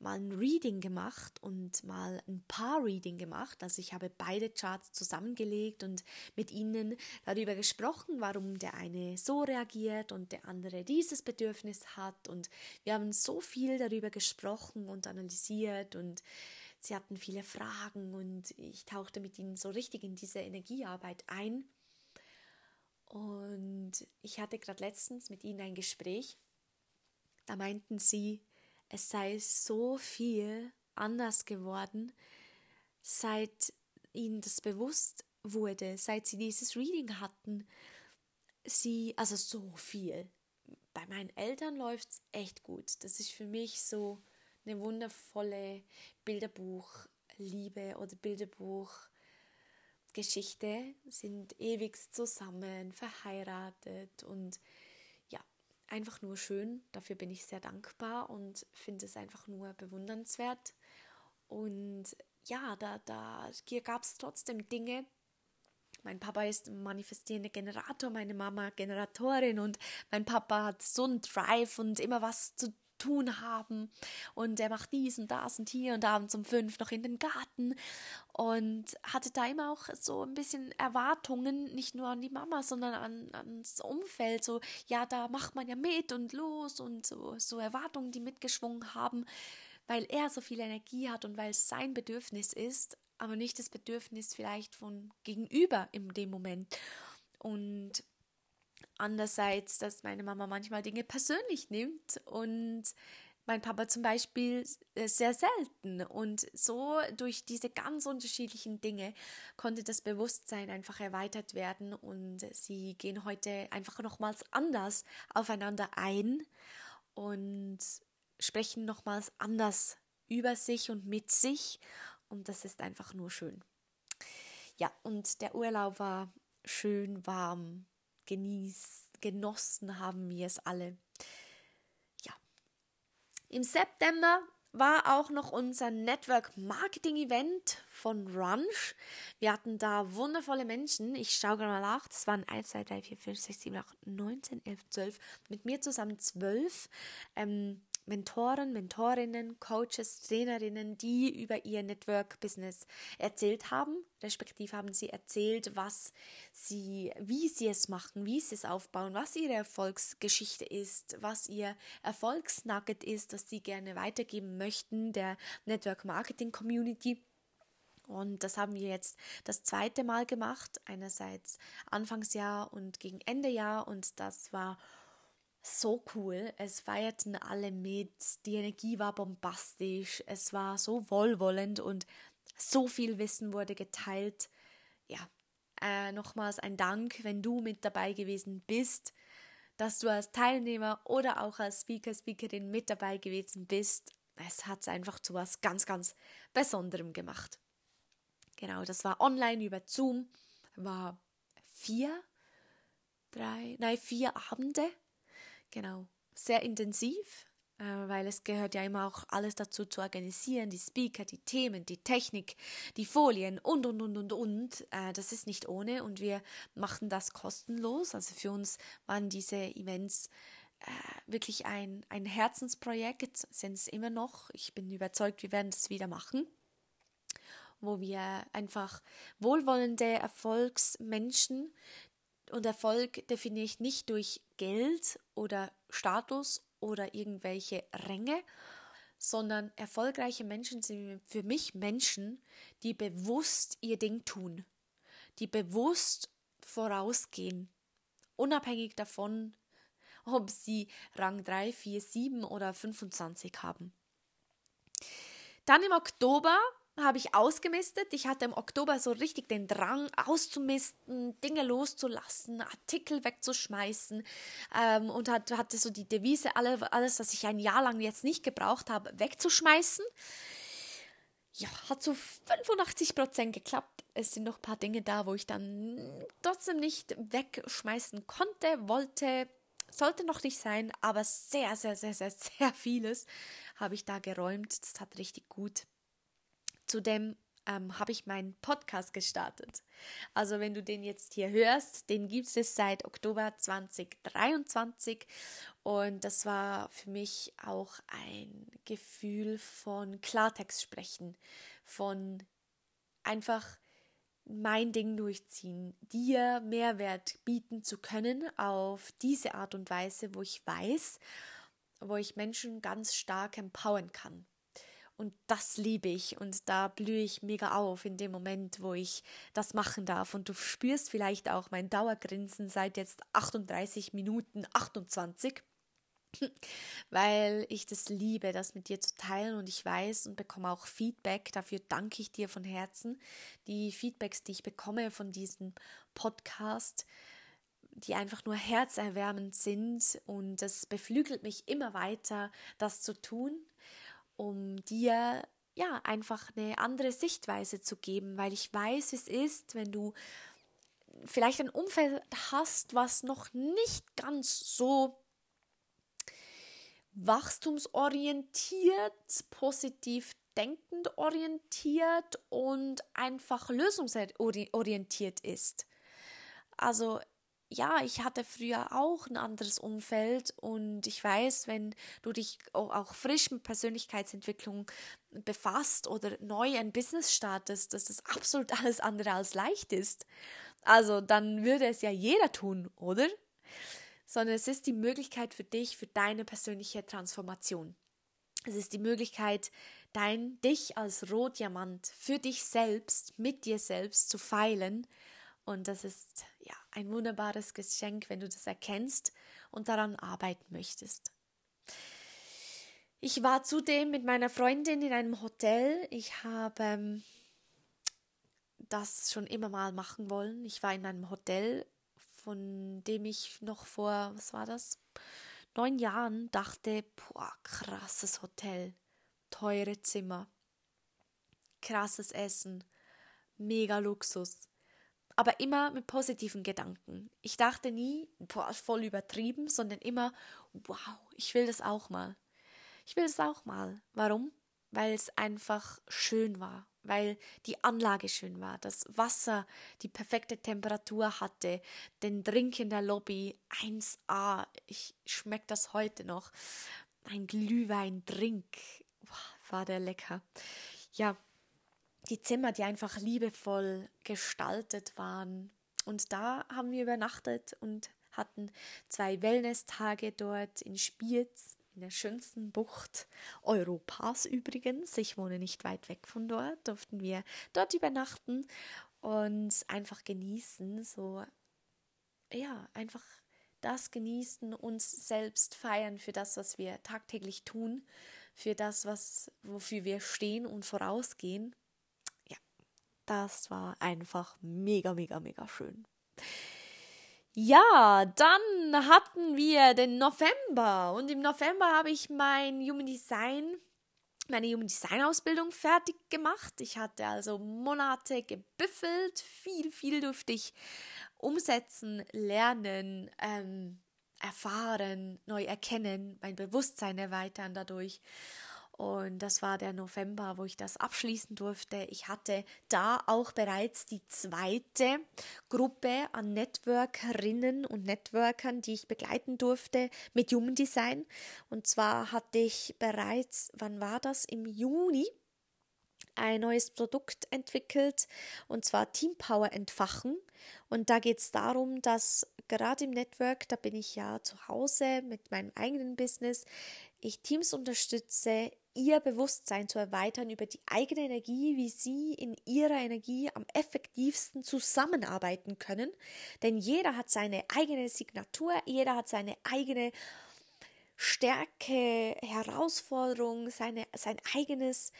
mal ein Reading gemacht und mal ein Paar-Reading gemacht. Also ich habe beide Charts zusammengelegt und mit ihnen darüber gesprochen, warum der eine so reagiert und der andere dieses Bedürfnis hat. Und wir haben so viel darüber gesprochen und analysiert und Sie hatten viele Fragen und ich tauchte mit ihnen so richtig in diese Energiearbeit ein. Und ich hatte gerade letztens mit ihnen ein Gespräch. Da meinten sie, es sei so viel anders geworden, seit ihnen das bewusst wurde, seit sie dieses Reading hatten. Sie, also so viel. Bei meinen Eltern läuft es echt gut. Das ist für mich so eine wundervolle Bilderbuch-Liebe oder Bilderbuch-Geschichte, sind ewig zusammen, verheiratet und ja, einfach nur schön. Dafür bin ich sehr dankbar und finde es einfach nur bewundernswert. Und ja, da, da gab es trotzdem Dinge, mein Papa ist manifestierender Generator, meine Mama Generatorin und mein Papa hat so einen Drive und immer was zu tun haben. Und er macht dies und das und hier und abends um fünf noch in den Garten. Und hatte da immer auch so ein bisschen Erwartungen, nicht nur an die Mama, sondern an, ans Umfeld, so, ja, da macht man ja mit und los und so, so Erwartungen, die mitgeschwungen haben, weil er so viel Energie hat und weil es sein Bedürfnis ist, aber nicht das Bedürfnis vielleicht von Gegenüber in dem Moment. Und andererseits, dass meine Mama manchmal Dinge persönlich nimmt und mein Papa zum Beispiel äh, sehr selten. Und so durch diese ganz unterschiedlichen Dinge konnte das Bewusstsein einfach erweitert werden und sie gehen heute einfach nochmals anders aufeinander ein und sprechen nochmals anders über sich und mit sich. Und das ist einfach nur schön. Ja, und der Urlaub war schön warm, genieß, genossen haben wir es alle. Ja. Im September war auch noch unser Network Marketing Event von Runch. Wir hatten da wundervolle Menschen. Ich schaue gerade mal nach. Das waren 1, 2, 3, 4, 5, 6, 7, 8, 9, 10, 11, 12. Mit mir zusammen 12. Ähm, Mentoren, Mentorinnen, Coaches, Trainerinnen, die über ihr Network-Business erzählt haben, respektive haben sie erzählt, was sie, wie sie es machen, wie sie es aufbauen, was ihre Erfolgsgeschichte ist, was ihr Erfolgsnugget ist, das sie gerne weitergeben möchten der Network Marketing Community. Und das haben wir jetzt das zweite Mal gemacht, einerseits Anfangsjahr und gegen Ende Jahr und das war so cool. Es feierten alle mit. Die Energie war bombastisch. Es war so wohlwollend und so viel Wissen wurde geteilt. Ja, äh, nochmals ein Dank, wenn du mit dabei gewesen bist, dass du als Teilnehmer oder auch als Speaker, Speakerin mit dabei gewesen bist. Es hat es einfach zu was ganz, ganz Besonderem gemacht. Genau, das war online über Zoom, war vier, drei, nein, vier Abende Genau, sehr intensiv, äh, weil es gehört ja immer auch alles dazu zu organisieren, die Speaker, die Themen, die Technik, die Folien und, und, und, und, und. Äh, das ist nicht ohne und wir machen das kostenlos. Also für uns waren diese Events äh, wirklich ein, ein Herzensprojekt, sind es immer noch. Ich bin überzeugt, wir werden das wieder machen wo wir einfach wohlwollende Erfolgsmenschen, und Erfolg definiere ich nicht durch Geld oder Status oder irgendwelche Ränge, sondern erfolgreiche Menschen sind für mich Menschen, die bewusst ihr Ding tun, die bewusst vorausgehen, unabhängig davon, ob sie Rang 3, 4, 7 oder 25 haben. Dann im Oktober habe ich ausgemistet. Ich hatte im Oktober so richtig den Drang auszumisten, Dinge loszulassen, Artikel wegzuschmeißen ähm, und hat, hatte so die Devise, alle, alles, was ich ein Jahr lang jetzt nicht gebraucht habe, wegzuschmeißen. Ja, hat zu so 85 Prozent geklappt. Es sind noch ein paar Dinge da, wo ich dann trotzdem nicht wegschmeißen konnte, wollte, sollte noch nicht sein, aber sehr, sehr, sehr, sehr, sehr vieles habe ich da geräumt. Das hat richtig gut Zudem ähm, habe ich meinen Podcast gestartet. Also wenn du den jetzt hier hörst, den gibt es seit Oktober 2023 und das war für mich auch ein Gefühl von Klartext sprechen, von einfach mein Ding durchziehen, dir Mehrwert bieten zu können auf diese Art und Weise, wo ich weiß, wo ich Menschen ganz stark empowern kann. Und das liebe ich und da blühe ich mega auf in dem Moment, wo ich das machen darf. Und du spürst vielleicht auch mein Dauergrinsen seit jetzt 38 Minuten 28, *laughs* weil ich das liebe, das mit dir zu teilen und ich weiß und bekomme auch Feedback. Dafür danke ich dir von Herzen. Die Feedbacks, die ich bekomme von diesem Podcast, die einfach nur herzerwärmend sind und das beflügelt mich immer weiter, das zu tun um dir ja einfach eine andere Sichtweise zu geben, weil ich weiß, es ist, wenn du vielleicht ein Umfeld hast, was noch nicht ganz so wachstumsorientiert, positiv denkend orientiert und einfach lösungsorientiert ist. Also ja, ich hatte früher auch ein anderes Umfeld und ich weiß, wenn du dich auch frisch mit Persönlichkeitsentwicklung befasst oder neu ein Business startest, dass das absolut *laughs* alles andere als leicht ist. Also dann würde es ja jeder tun, oder? Sondern es ist die Möglichkeit für dich, für deine persönliche Transformation. Es ist die Möglichkeit, dein dich als Rotdiamant für dich selbst, mit dir selbst zu feilen. Und das ist ja ein wunderbares Geschenk, wenn du das erkennst und daran arbeiten möchtest. Ich war zudem mit meiner Freundin in einem Hotel. Ich habe ähm, das schon immer mal machen wollen. Ich war in einem Hotel, von dem ich noch vor, was war das? Neun Jahren dachte, boah, krasses Hotel, teure Zimmer, krasses Essen, mega Luxus. Aber immer mit positiven Gedanken. Ich dachte nie, boah, voll übertrieben, sondern immer, wow, ich will das auch mal. Ich will das auch mal. Warum? Weil es einfach schön war weil die Anlage schön war, das Wasser die perfekte Temperatur hatte, den Drink in der Lobby 1A, ich schmecke das heute noch, ein Glühwein-Drink, war der lecker. Ja, die Zimmer, die einfach liebevoll gestaltet waren. Und da haben wir übernachtet und hatten zwei Wellness-Tage dort in Spiez in der schönsten Bucht Europas übrigens. Ich wohne nicht weit weg von dort, durften wir dort übernachten und einfach genießen, so ja, einfach das genießen, uns selbst feiern für das, was wir tagtäglich tun, für das, was wofür wir stehen und vorausgehen. Das war einfach mega, mega, mega schön. Ja, dann hatten wir den November und im November habe ich mein Human Design, meine Human Design Ausbildung fertig gemacht. Ich hatte also Monate gebüffelt, viel, viel durfte ich umsetzen, lernen, ähm, erfahren, neu erkennen, mein Bewusstsein erweitern dadurch. Und das war der November, wo ich das abschließen durfte. Ich hatte da auch bereits die zweite Gruppe an Networkerinnen und Networkern, die ich begleiten durfte mit Human Design. Und zwar hatte ich bereits, wann war das? Im Juni ein neues Produkt entwickelt und zwar Team Power entfachen. Und da geht es darum, dass gerade im Network, da bin ich ja zu Hause mit meinem eigenen Business, ich Teams unterstütze, ihr Bewusstsein zu erweitern über die eigene Energie, wie sie in ihrer Energie am effektivsten zusammenarbeiten können. Denn jeder hat seine eigene Signatur, jeder hat seine eigene Stärke, Herausforderung, seine, sein eigenes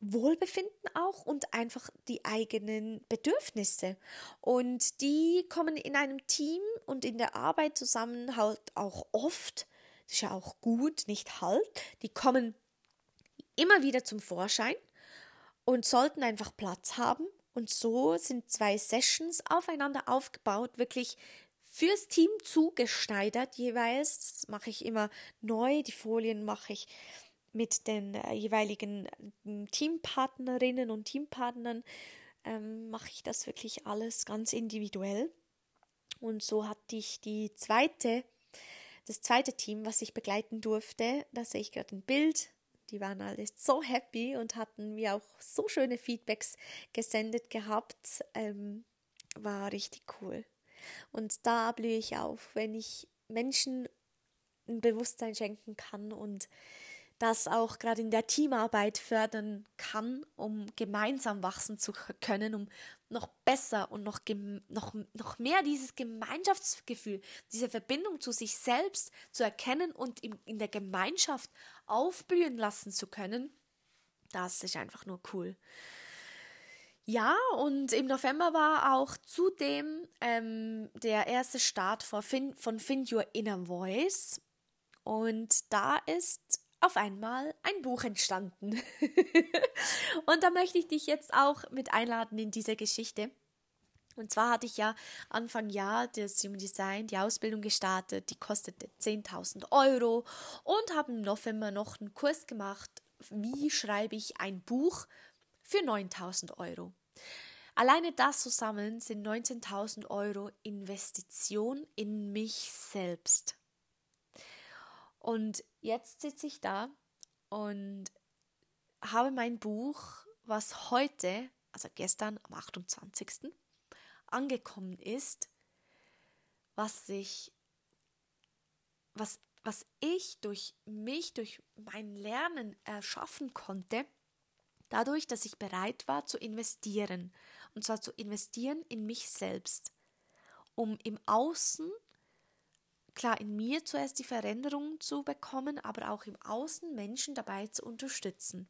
Wohlbefinden auch und einfach die eigenen Bedürfnisse. Und die kommen in einem Team und in der Arbeit zusammen halt auch oft das ist ja auch gut, nicht halt. Die kommen immer wieder zum Vorschein und sollten einfach Platz haben. Und so sind zwei Sessions aufeinander aufgebaut, wirklich fürs Team zugeschneidert jeweils. Das mache ich immer neu. Die Folien mache ich mit den äh, jeweiligen äh, Teampartnerinnen und Teampartnern. Ähm, mache ich das wirklich alles ganz individuell. Und so hatte ich die zweite das zweite Team, was ich begleiten durfte, da sehe ich gerade ein Bild. Die waren alle so happy und hatten mir auch so schöne Feedbacks gesendet gehabt. Ähm, war richtig cool. Und da blühe ich auf, wenn ich Menschen ein Bewusstsein schenken kann und das auch gerade in der Teamarbeit fördern kann, um gemeinsam wachsen zu können, um noch besser und noch, noch, noch mehr dieses Gemeinschaftsgefühl, diese Verbindung zu sich selbst zu erkennen und in, in der Gemeinschaft aufblühen lassen zu können, das ist einfach nur cool. Ja, und im November war auch zudem ähm, der erste Start von Find, von Find Your Inner Voice. Und da ist auf einmal ein Buch entstanden. *laughs* und da möchte ich dich jetzt auch mit einladen in diese Geschichte. Und zwar hatte ich ja Anfang Jahr das Human Design, die Ausbildung gestartet, die kostete 10.000 Euro und habe im November noch einen Kurs gemacht, wie schreibe ich ein Buch für 9.000 Euro. Alleine das zusammen sind 19.000 Euro Investition in mich selbst. Und jetzt sitze ich da und habe mein Buch, was heute, also gestern am 28. angekommen ist, was sich, was, was ich durch mich, durch mein Lernen erschaffen konnte, dadurch, dass ich bereit war zu investieren. Und zwar zu investieren in mich selbst, um im Außen klar in mir zuerst die Veränderung zu bekommen, aber auch im Außen Menschen dabei zu unterstützen.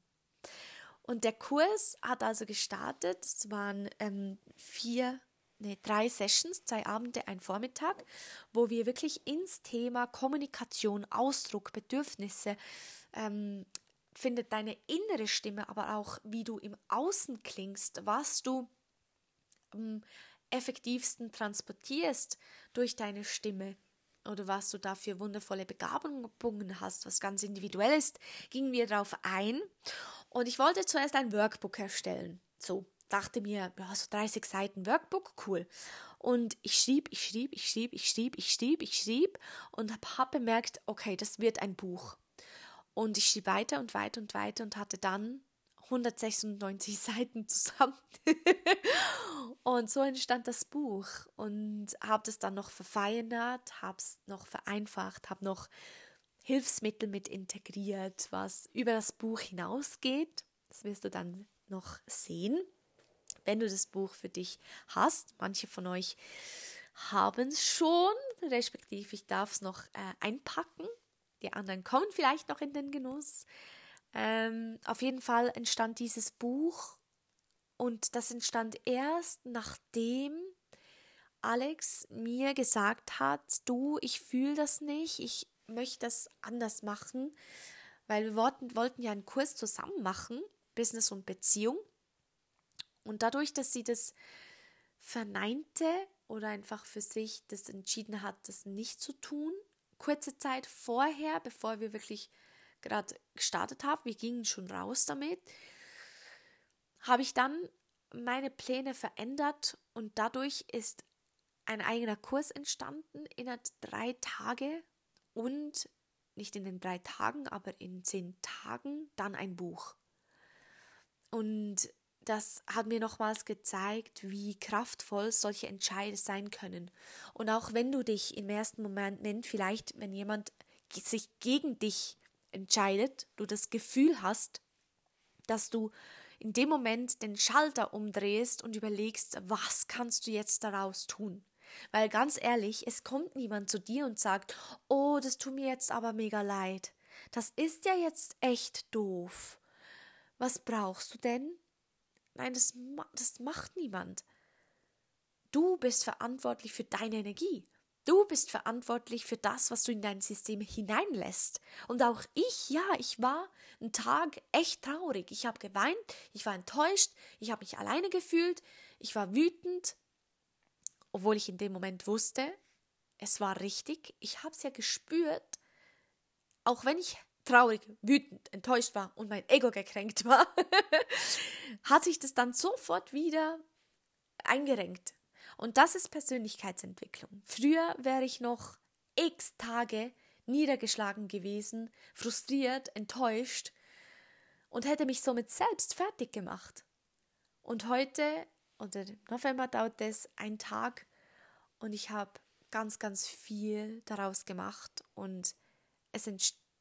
Und der Kurs hat also gestartet. Es waren ähm, vier, nee, drei Sessions, zwei Abende, ein Vormittag, wo wir wirklich ins Thema Kommunikation, Ausdruck, Bedürfnisse, ähm, findet deine innere Stimme, aber auch wie du im Außen klingst, was du am effektivsten transportierst durch deine Stimme oder was du da für wundervolle Begabungen hast, was ganz individuell ist, gingen wir darauf ein. Und ich wollte zuerst ein Workbook erstellen. So, dachte mir, ja, so 30 Seiten Workbook, cool. Und ich schrieb, ich schrieb, ich schrieb, ich schrieb, ich schrieb, ich schrieb und habe hab bemerkt, okay, das wird ein Buch. Und ich schrieb weiter und weiter und weiter und hatte dann 196 *laughs* Seiten zusammen. *laughs* und so entstand das Buch und habe es dann noch verfeinert, habe es noch vereinfacht, habe noch Hilfsmittel mit integriert, was über das Buch hinausgeht. Das wirst du dann noch sehen, wenn du das Buch für dich hast. Manche von euch haben es schon, respektive ich darf es noch äh, einpacken. Die anderen kommen vielleicht noch in den Genuss. Ähm, auf jeden Fall entstand dieses Buch und das entstand erst nachdem Alex mir gesagt hat, du, ich fühle das nicht, ich möchte das anders machen, weil wir wollten, wollten ja einen Kurs zusammen machen, Business und Beziehung. Und dadurch, dass sie das verneinte oder einfach für sich das entschieden hat, das nicht zu tun, kurze Zeit vorher, bevor wir wirklich gerade gestartet habe, wir gingen schon raus damit, habe ich dann meine Pläne verändert und dadurch ist ein eigener Kurs entstanden innerhalb drei Tage und nicht in den drei Tagen, aber in zehn Tagen dann ein Buch. Und das hat mir nochmals gezeigt, wie kraftvoll solche Entscheide sein können. Und auch wenn du dich im ersten Moment, vielleicht wenn jemand sich gegen dich entscheidet, du das Gefühl hast, dass du in dem Moment den Schalter umdrehst und überlegst, was kannst du jetzt daraus tun? Weil ganz ehrlich, es kommt niemand zu dir und sagt, oh, das tut mir jetzt aber mega leid. Das ist ja jetzt echt doof. Was brauchst du denn? Nein, das, das macht niemand. Du bist verantwortlich für deine Energie. Du bist verantwortlich für das, was du in dein System hineinlässt. Und auch ich, ja, ich war einen Tag echt traurig. Ich habe geweint, ich war enttäuscht, ich habe mich alleine gefühlt, ich war wütend, obwohl ich in dem Moment wusste, es war richtig. Ich habe es ja gespürt, auch wenn ich traurig, wütend, enttäuscht war und mein Ego gekränkt war, *laughs* hat sich das dann sofort wieder eingerenkt. Und das ist Persönlichkeitsentwicklung. Früher wäre ich noch x Tage niedergeschlagen gewesen, frustriert, enttäuscht und hätte mich somit selbst fertig gemacht. Und heute, oder im November dauert es ein Tag und ich habe ganz, ganz viel daraus gemacht und es,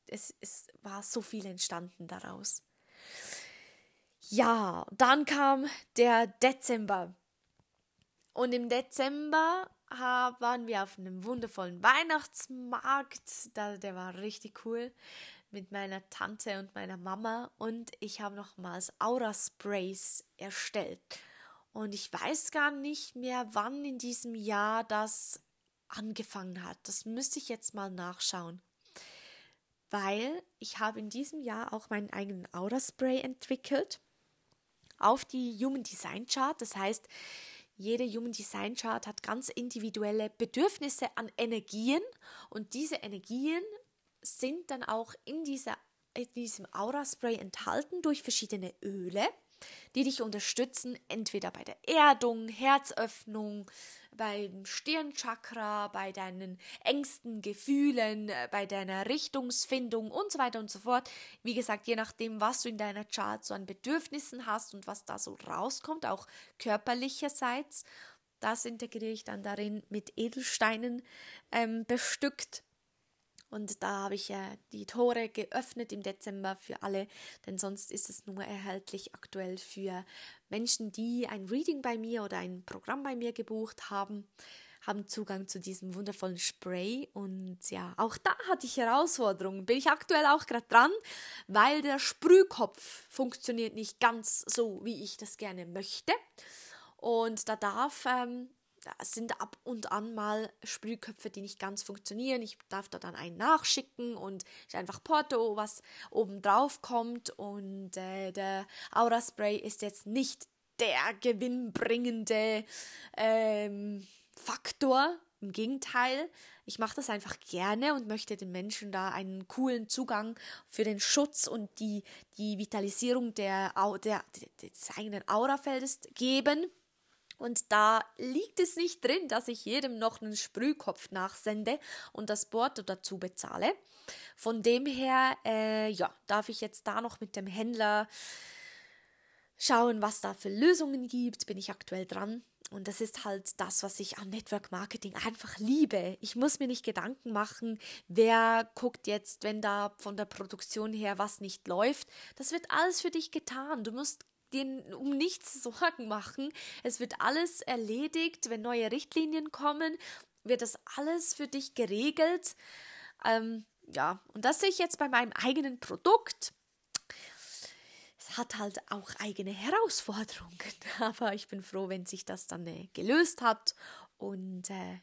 es, es war so viel entstanden daraus. Ja, dann kam der Dezember. Und im Dezember waren wir auf einem wundervollen Weihnachtsmarkt. der war richtig cool mit meiner Tante und meiner Mama. Und ich habe nochmals Aura-Sprays erstellt. Und ich weiß gar nicht mehr, wann in diesem Jahr das angefangen hat. Das müsste ich jetzt mal nachschauen. Weil ich habe in diesem Jahr auch meinen eigenen Aura-Spray entwickelt auf die Human Design Chart. Das heißt, jede Human Design Chart hat ganz individuelle Bedürfnisse an Energien und diese Energien sind dann auch in, dieser, in diesem Aura Spray enthalten durch verschiedene Öle. die dich unterstützen, entweder bei der Erdung, Herzöffnung, beim Stirnchakra, bei deinen engsten Gefühlen, äh, bei deiner Richtungsfindung und so weiter und so fort. Wie gesagt, je nachdem, was du in deiner Chart so an Bedürfnissen hast und was da so rauskommt, auch körperlicherseits, das integriere ich dann darin mit Edelsteinen ähm, bestückt. Und da habe ich ja die Tore geöffnet im Dezember für alle, denn sonst ist es nur erhältlich aktuell für Menschen, die ein Reading bei mir oder ein Programm bei mir gebucht haben, haben Zugang zu diesem wundervollen Spray. Und ja, auch da hatte ich Herausforderungen. Bin ich aktuell auch gerade dran, weil der Sprühkopf funktioniert nicht ganz so, wie ich das gerne möchte. Und da darf ähm, es sind ab und an mal Sprühköpfe, die nicht ganz funktionieren. Ich darf da dann einen nachschicken und ist einfach Porto, was oben drauf kommt. Und äh, der Aura Spray ist jetzt nicht der gewinnbringende ähm, Faktor. Im Gegenteil, ich mache das einfach gerne und möchte den Menschen da einen coolen Zugang für den Schutz und die, die Vitalisierung der, der, des eigenen Aurafeldes geben. Und da liegt es nicht drin, dass ich jedem noch einen Sprühkopf nachsende und das Porto dazu bezahle. Von dem her, äh, ja, darf ich jetzt da noch mit dem Händler schauen, was da für Lösungen gibt. Bin ich aktuell dran. Und das ist halt das, was ich am Network Marketing einfach liebe. Ich muss mir nicht Gedanken machen, wer guckt jetzt, wenn da von der Produktion her was nicht läuft. Das wird alles für dich getan. Du musst dir um nichts Sorgen machen. Es wird alles erledigt. Wenn neue Richtlinien kommen, wird das alles für dich geregelt. Ähm, ja, und das sehe ich jetzt bei meinem eigenen Produkt. Es hat halt auch eigene Herausforderungen, *laughs* aber ich bin froh, wenn sich das dann äh, gelöst hat und äh,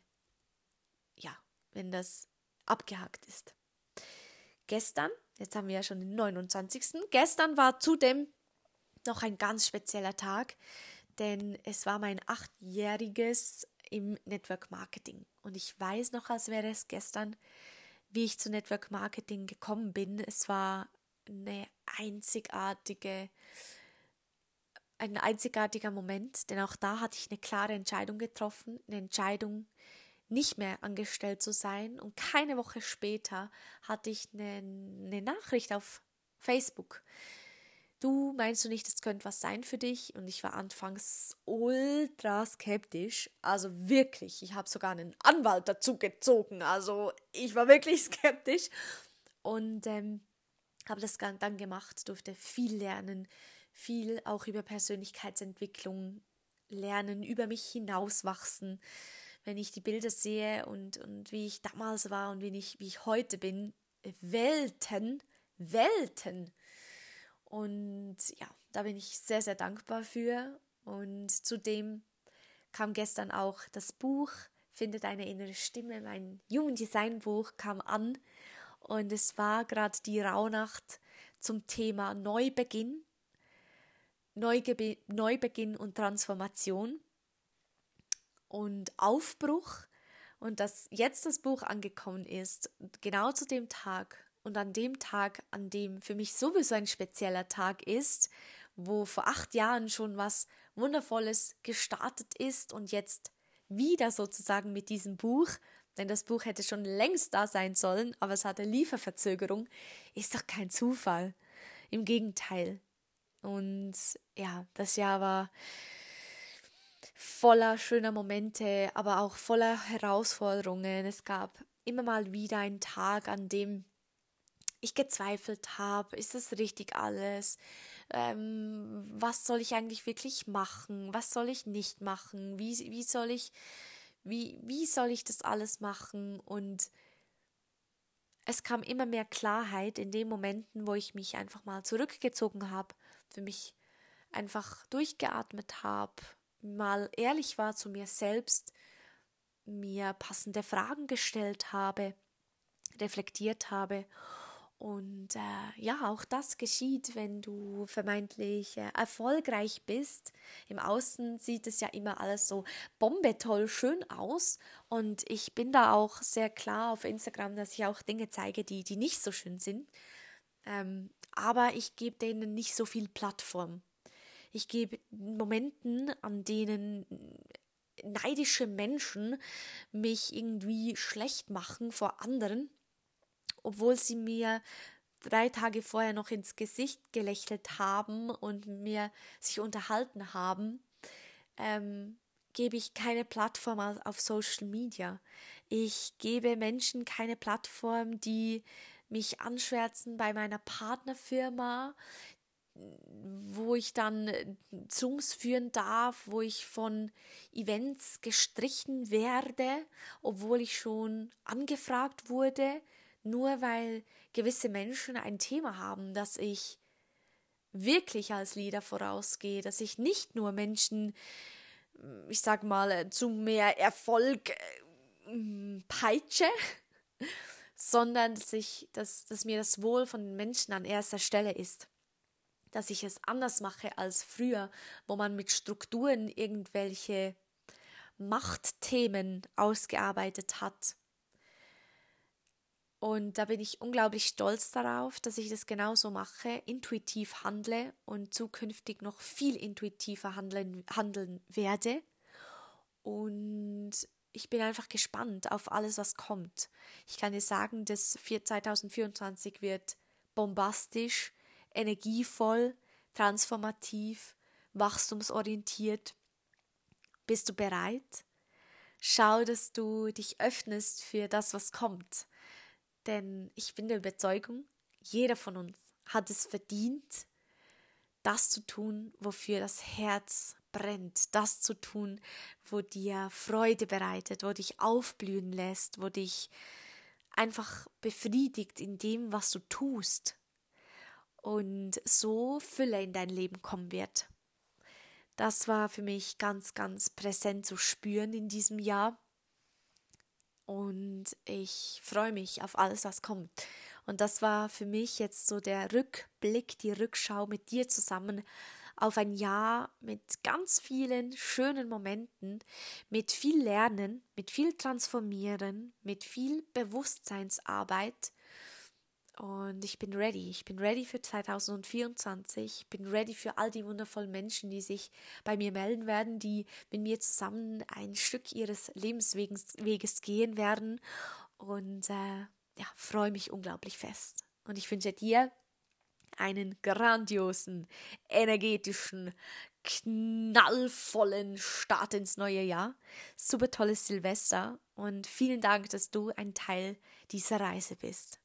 ja, wenn das abgehakt ist. Gestern, jetzt haben wir ja schon den 29. Gestern war zudem noch ein ganz spezieller Tag, denn es war mein achtjähriges im Network Marketing. Und ich weiß noch, als wäre es gestern, wie ich zu Network Marketing gekommen bin. Es war eine einzigartige, ein einzigartiger Moment, denn auch da hatte ich eine klare Entscheidung getroffen, eine Entscheidung, nicht mehr angestellt zu sein. Und keine Woche später hatte ich eine, eine Nachricht auf Facebook du meinst du nicht, das könnte was sein für dich? Und ich war anfangs ultra skeptisch. Also wirklich, ich habe sogar einen Anwalt dazu gezogen. Also ich war wirklich *laughs* skeptisch. Und ähm, habe das dann gemacht, durfte viel lernen, viel auch über Persönlichkeitsentwicklung lernen, über mich hinauswachsen. Wenn ich die Bilder sehe und, und wie ich damals war und wie ich, wie ich heute bin, Welten, Welten und ja, da bin ich sehr, sehr dankbar für. Und zudem kam gestern auch das Buch Finde deine innere Stimme, mein Human Design Buch kam an. Und es war gerade die Rauhnacht zum Thema Neubeginn, Neugebe Neubeginn und Transformation und Aufbruch. Und dass jetzt das Buch angekommen ist, genau zu dem Tag, und an dem Tag, an dem für mich sowieso ein spezieller Tag ist, wo vor acht Jahren schon was Wundervolles gestartet ist und jetzt wieder sozusagen mit diesem Buch, denn das Buch hätte schon längst da sein sollen, aber es hatte Lieferverzögerung, ist doch kein Zufall. Im Gegenteil. Und ja, das Jahr war voller schöner Momente, aber auch voller Herausforderungen. Es gab immer mal wieder einen Tag, an dem ich gezweifelt habe, ist das richtig alles? Ähm, was soll ich eigentlich wirklich machen? Was soll ich nicht machen? Wie, wie soll ich, wie, wie soll ich das alles machen? Und es kam immer mehr Klarheit in den Momenten, wo ich mich einfach mal zurückgezogen habe, für mich einfach durchgeatmet habe, mal ehrlich war zu mir selbst, mir passende Fragen gestellt habe, reflektiert habe und äh, ja, auch das geschieht, wenn du vermeintlich äh, erfolgreich bist. Im Außen sieht es ja immer alles so bombetoll schön aus. Und ich bin da auch sehr klar auf Instagram, dass ich auch Dinge zeige, die, die nicht so schön sind. Ähm, aber ich gebe denen nicht so viel Plattform. Ich gebe Momenten, an denen neidische Menschen mich irgendwie schlecht machen vor anderen, obwohl sie mir drei Tage vorher noch ins Gesicht gelächelt haben und mir sich unterhalten haben, ähm, gebe ich keine Plattform auf Social Media. Ich gebe Menschen keine Plattform, die mich anschwärzen bei meiner Partnerfirma, wo ich dann Zooms führen darf, wo ich von Events gestrichen werde, obwohl ich schon angefragt wurde, nur weil gewisse Menschen ein Thema haben, dass ich wirklich als Leader vorausgehe, dass ich nicht nur Menschen, ich sag mal, zu mehr Erfolg äh, peitsche, *laughs* sondern dass ich, dass, dass mir das Wohl von den Menschen an erster Stelle ist dass ich es anders mache als früher, wo man mit Strukturen irgendwelche Machtthemen ausgearbeitet hat. Und da bin ich unglaublich stolz darauf, dass ich das genauso mache, intuitiv handle und zukünftig noch viel intuitiver handeln, handeln werde. Und ich bin einfach gespannt auf alles, was kommt. Ich kann dir sagen, das 2024 wird bombastisch, energievoll, transformativ, wachstumsorientiert. Bist du bereit? Schau, dass du dich öffnest für das, was kommt. Denn ich bin der Überzeugung, jeder von uns hat es verdient, das zu tun, wofür das Herz brennt, das zu tun, wo dir Freude bereitet, wo dich aufblühen lässt, wo dich einfach befriedigt in dem, was du tust und so Fülle in dein Leben kommen wird. Das war für mich ganz, ganz präsent zu spüren in diesem Jahr. Und ich freue mich auf alles, was kommt. Und das war für mich jetzt so der Rückblick, die Rückschau mit dir zusammen auf ein Jahr mit ganz vielen schönen Momenten, mit viel Lernen, mit viel Transformieren, mit viel Bewusstseinsarbeit und ich bin ready. Ich bin ready für 2024. Ich bin ready für all die wundervollen Menschen, die sich bei mir melden werden, die mit mir zusammen ein Stück ihres Lebensweges Weges gehen werden. Und äh, ja, freue mich unglaublich fest. Und ich wünsche dir einen grandiosen, energetischen, knallvollen Start ins neue Jahr. Super tolles Silvester und vielen Dank, dass du ein Teil dieser Reise bist.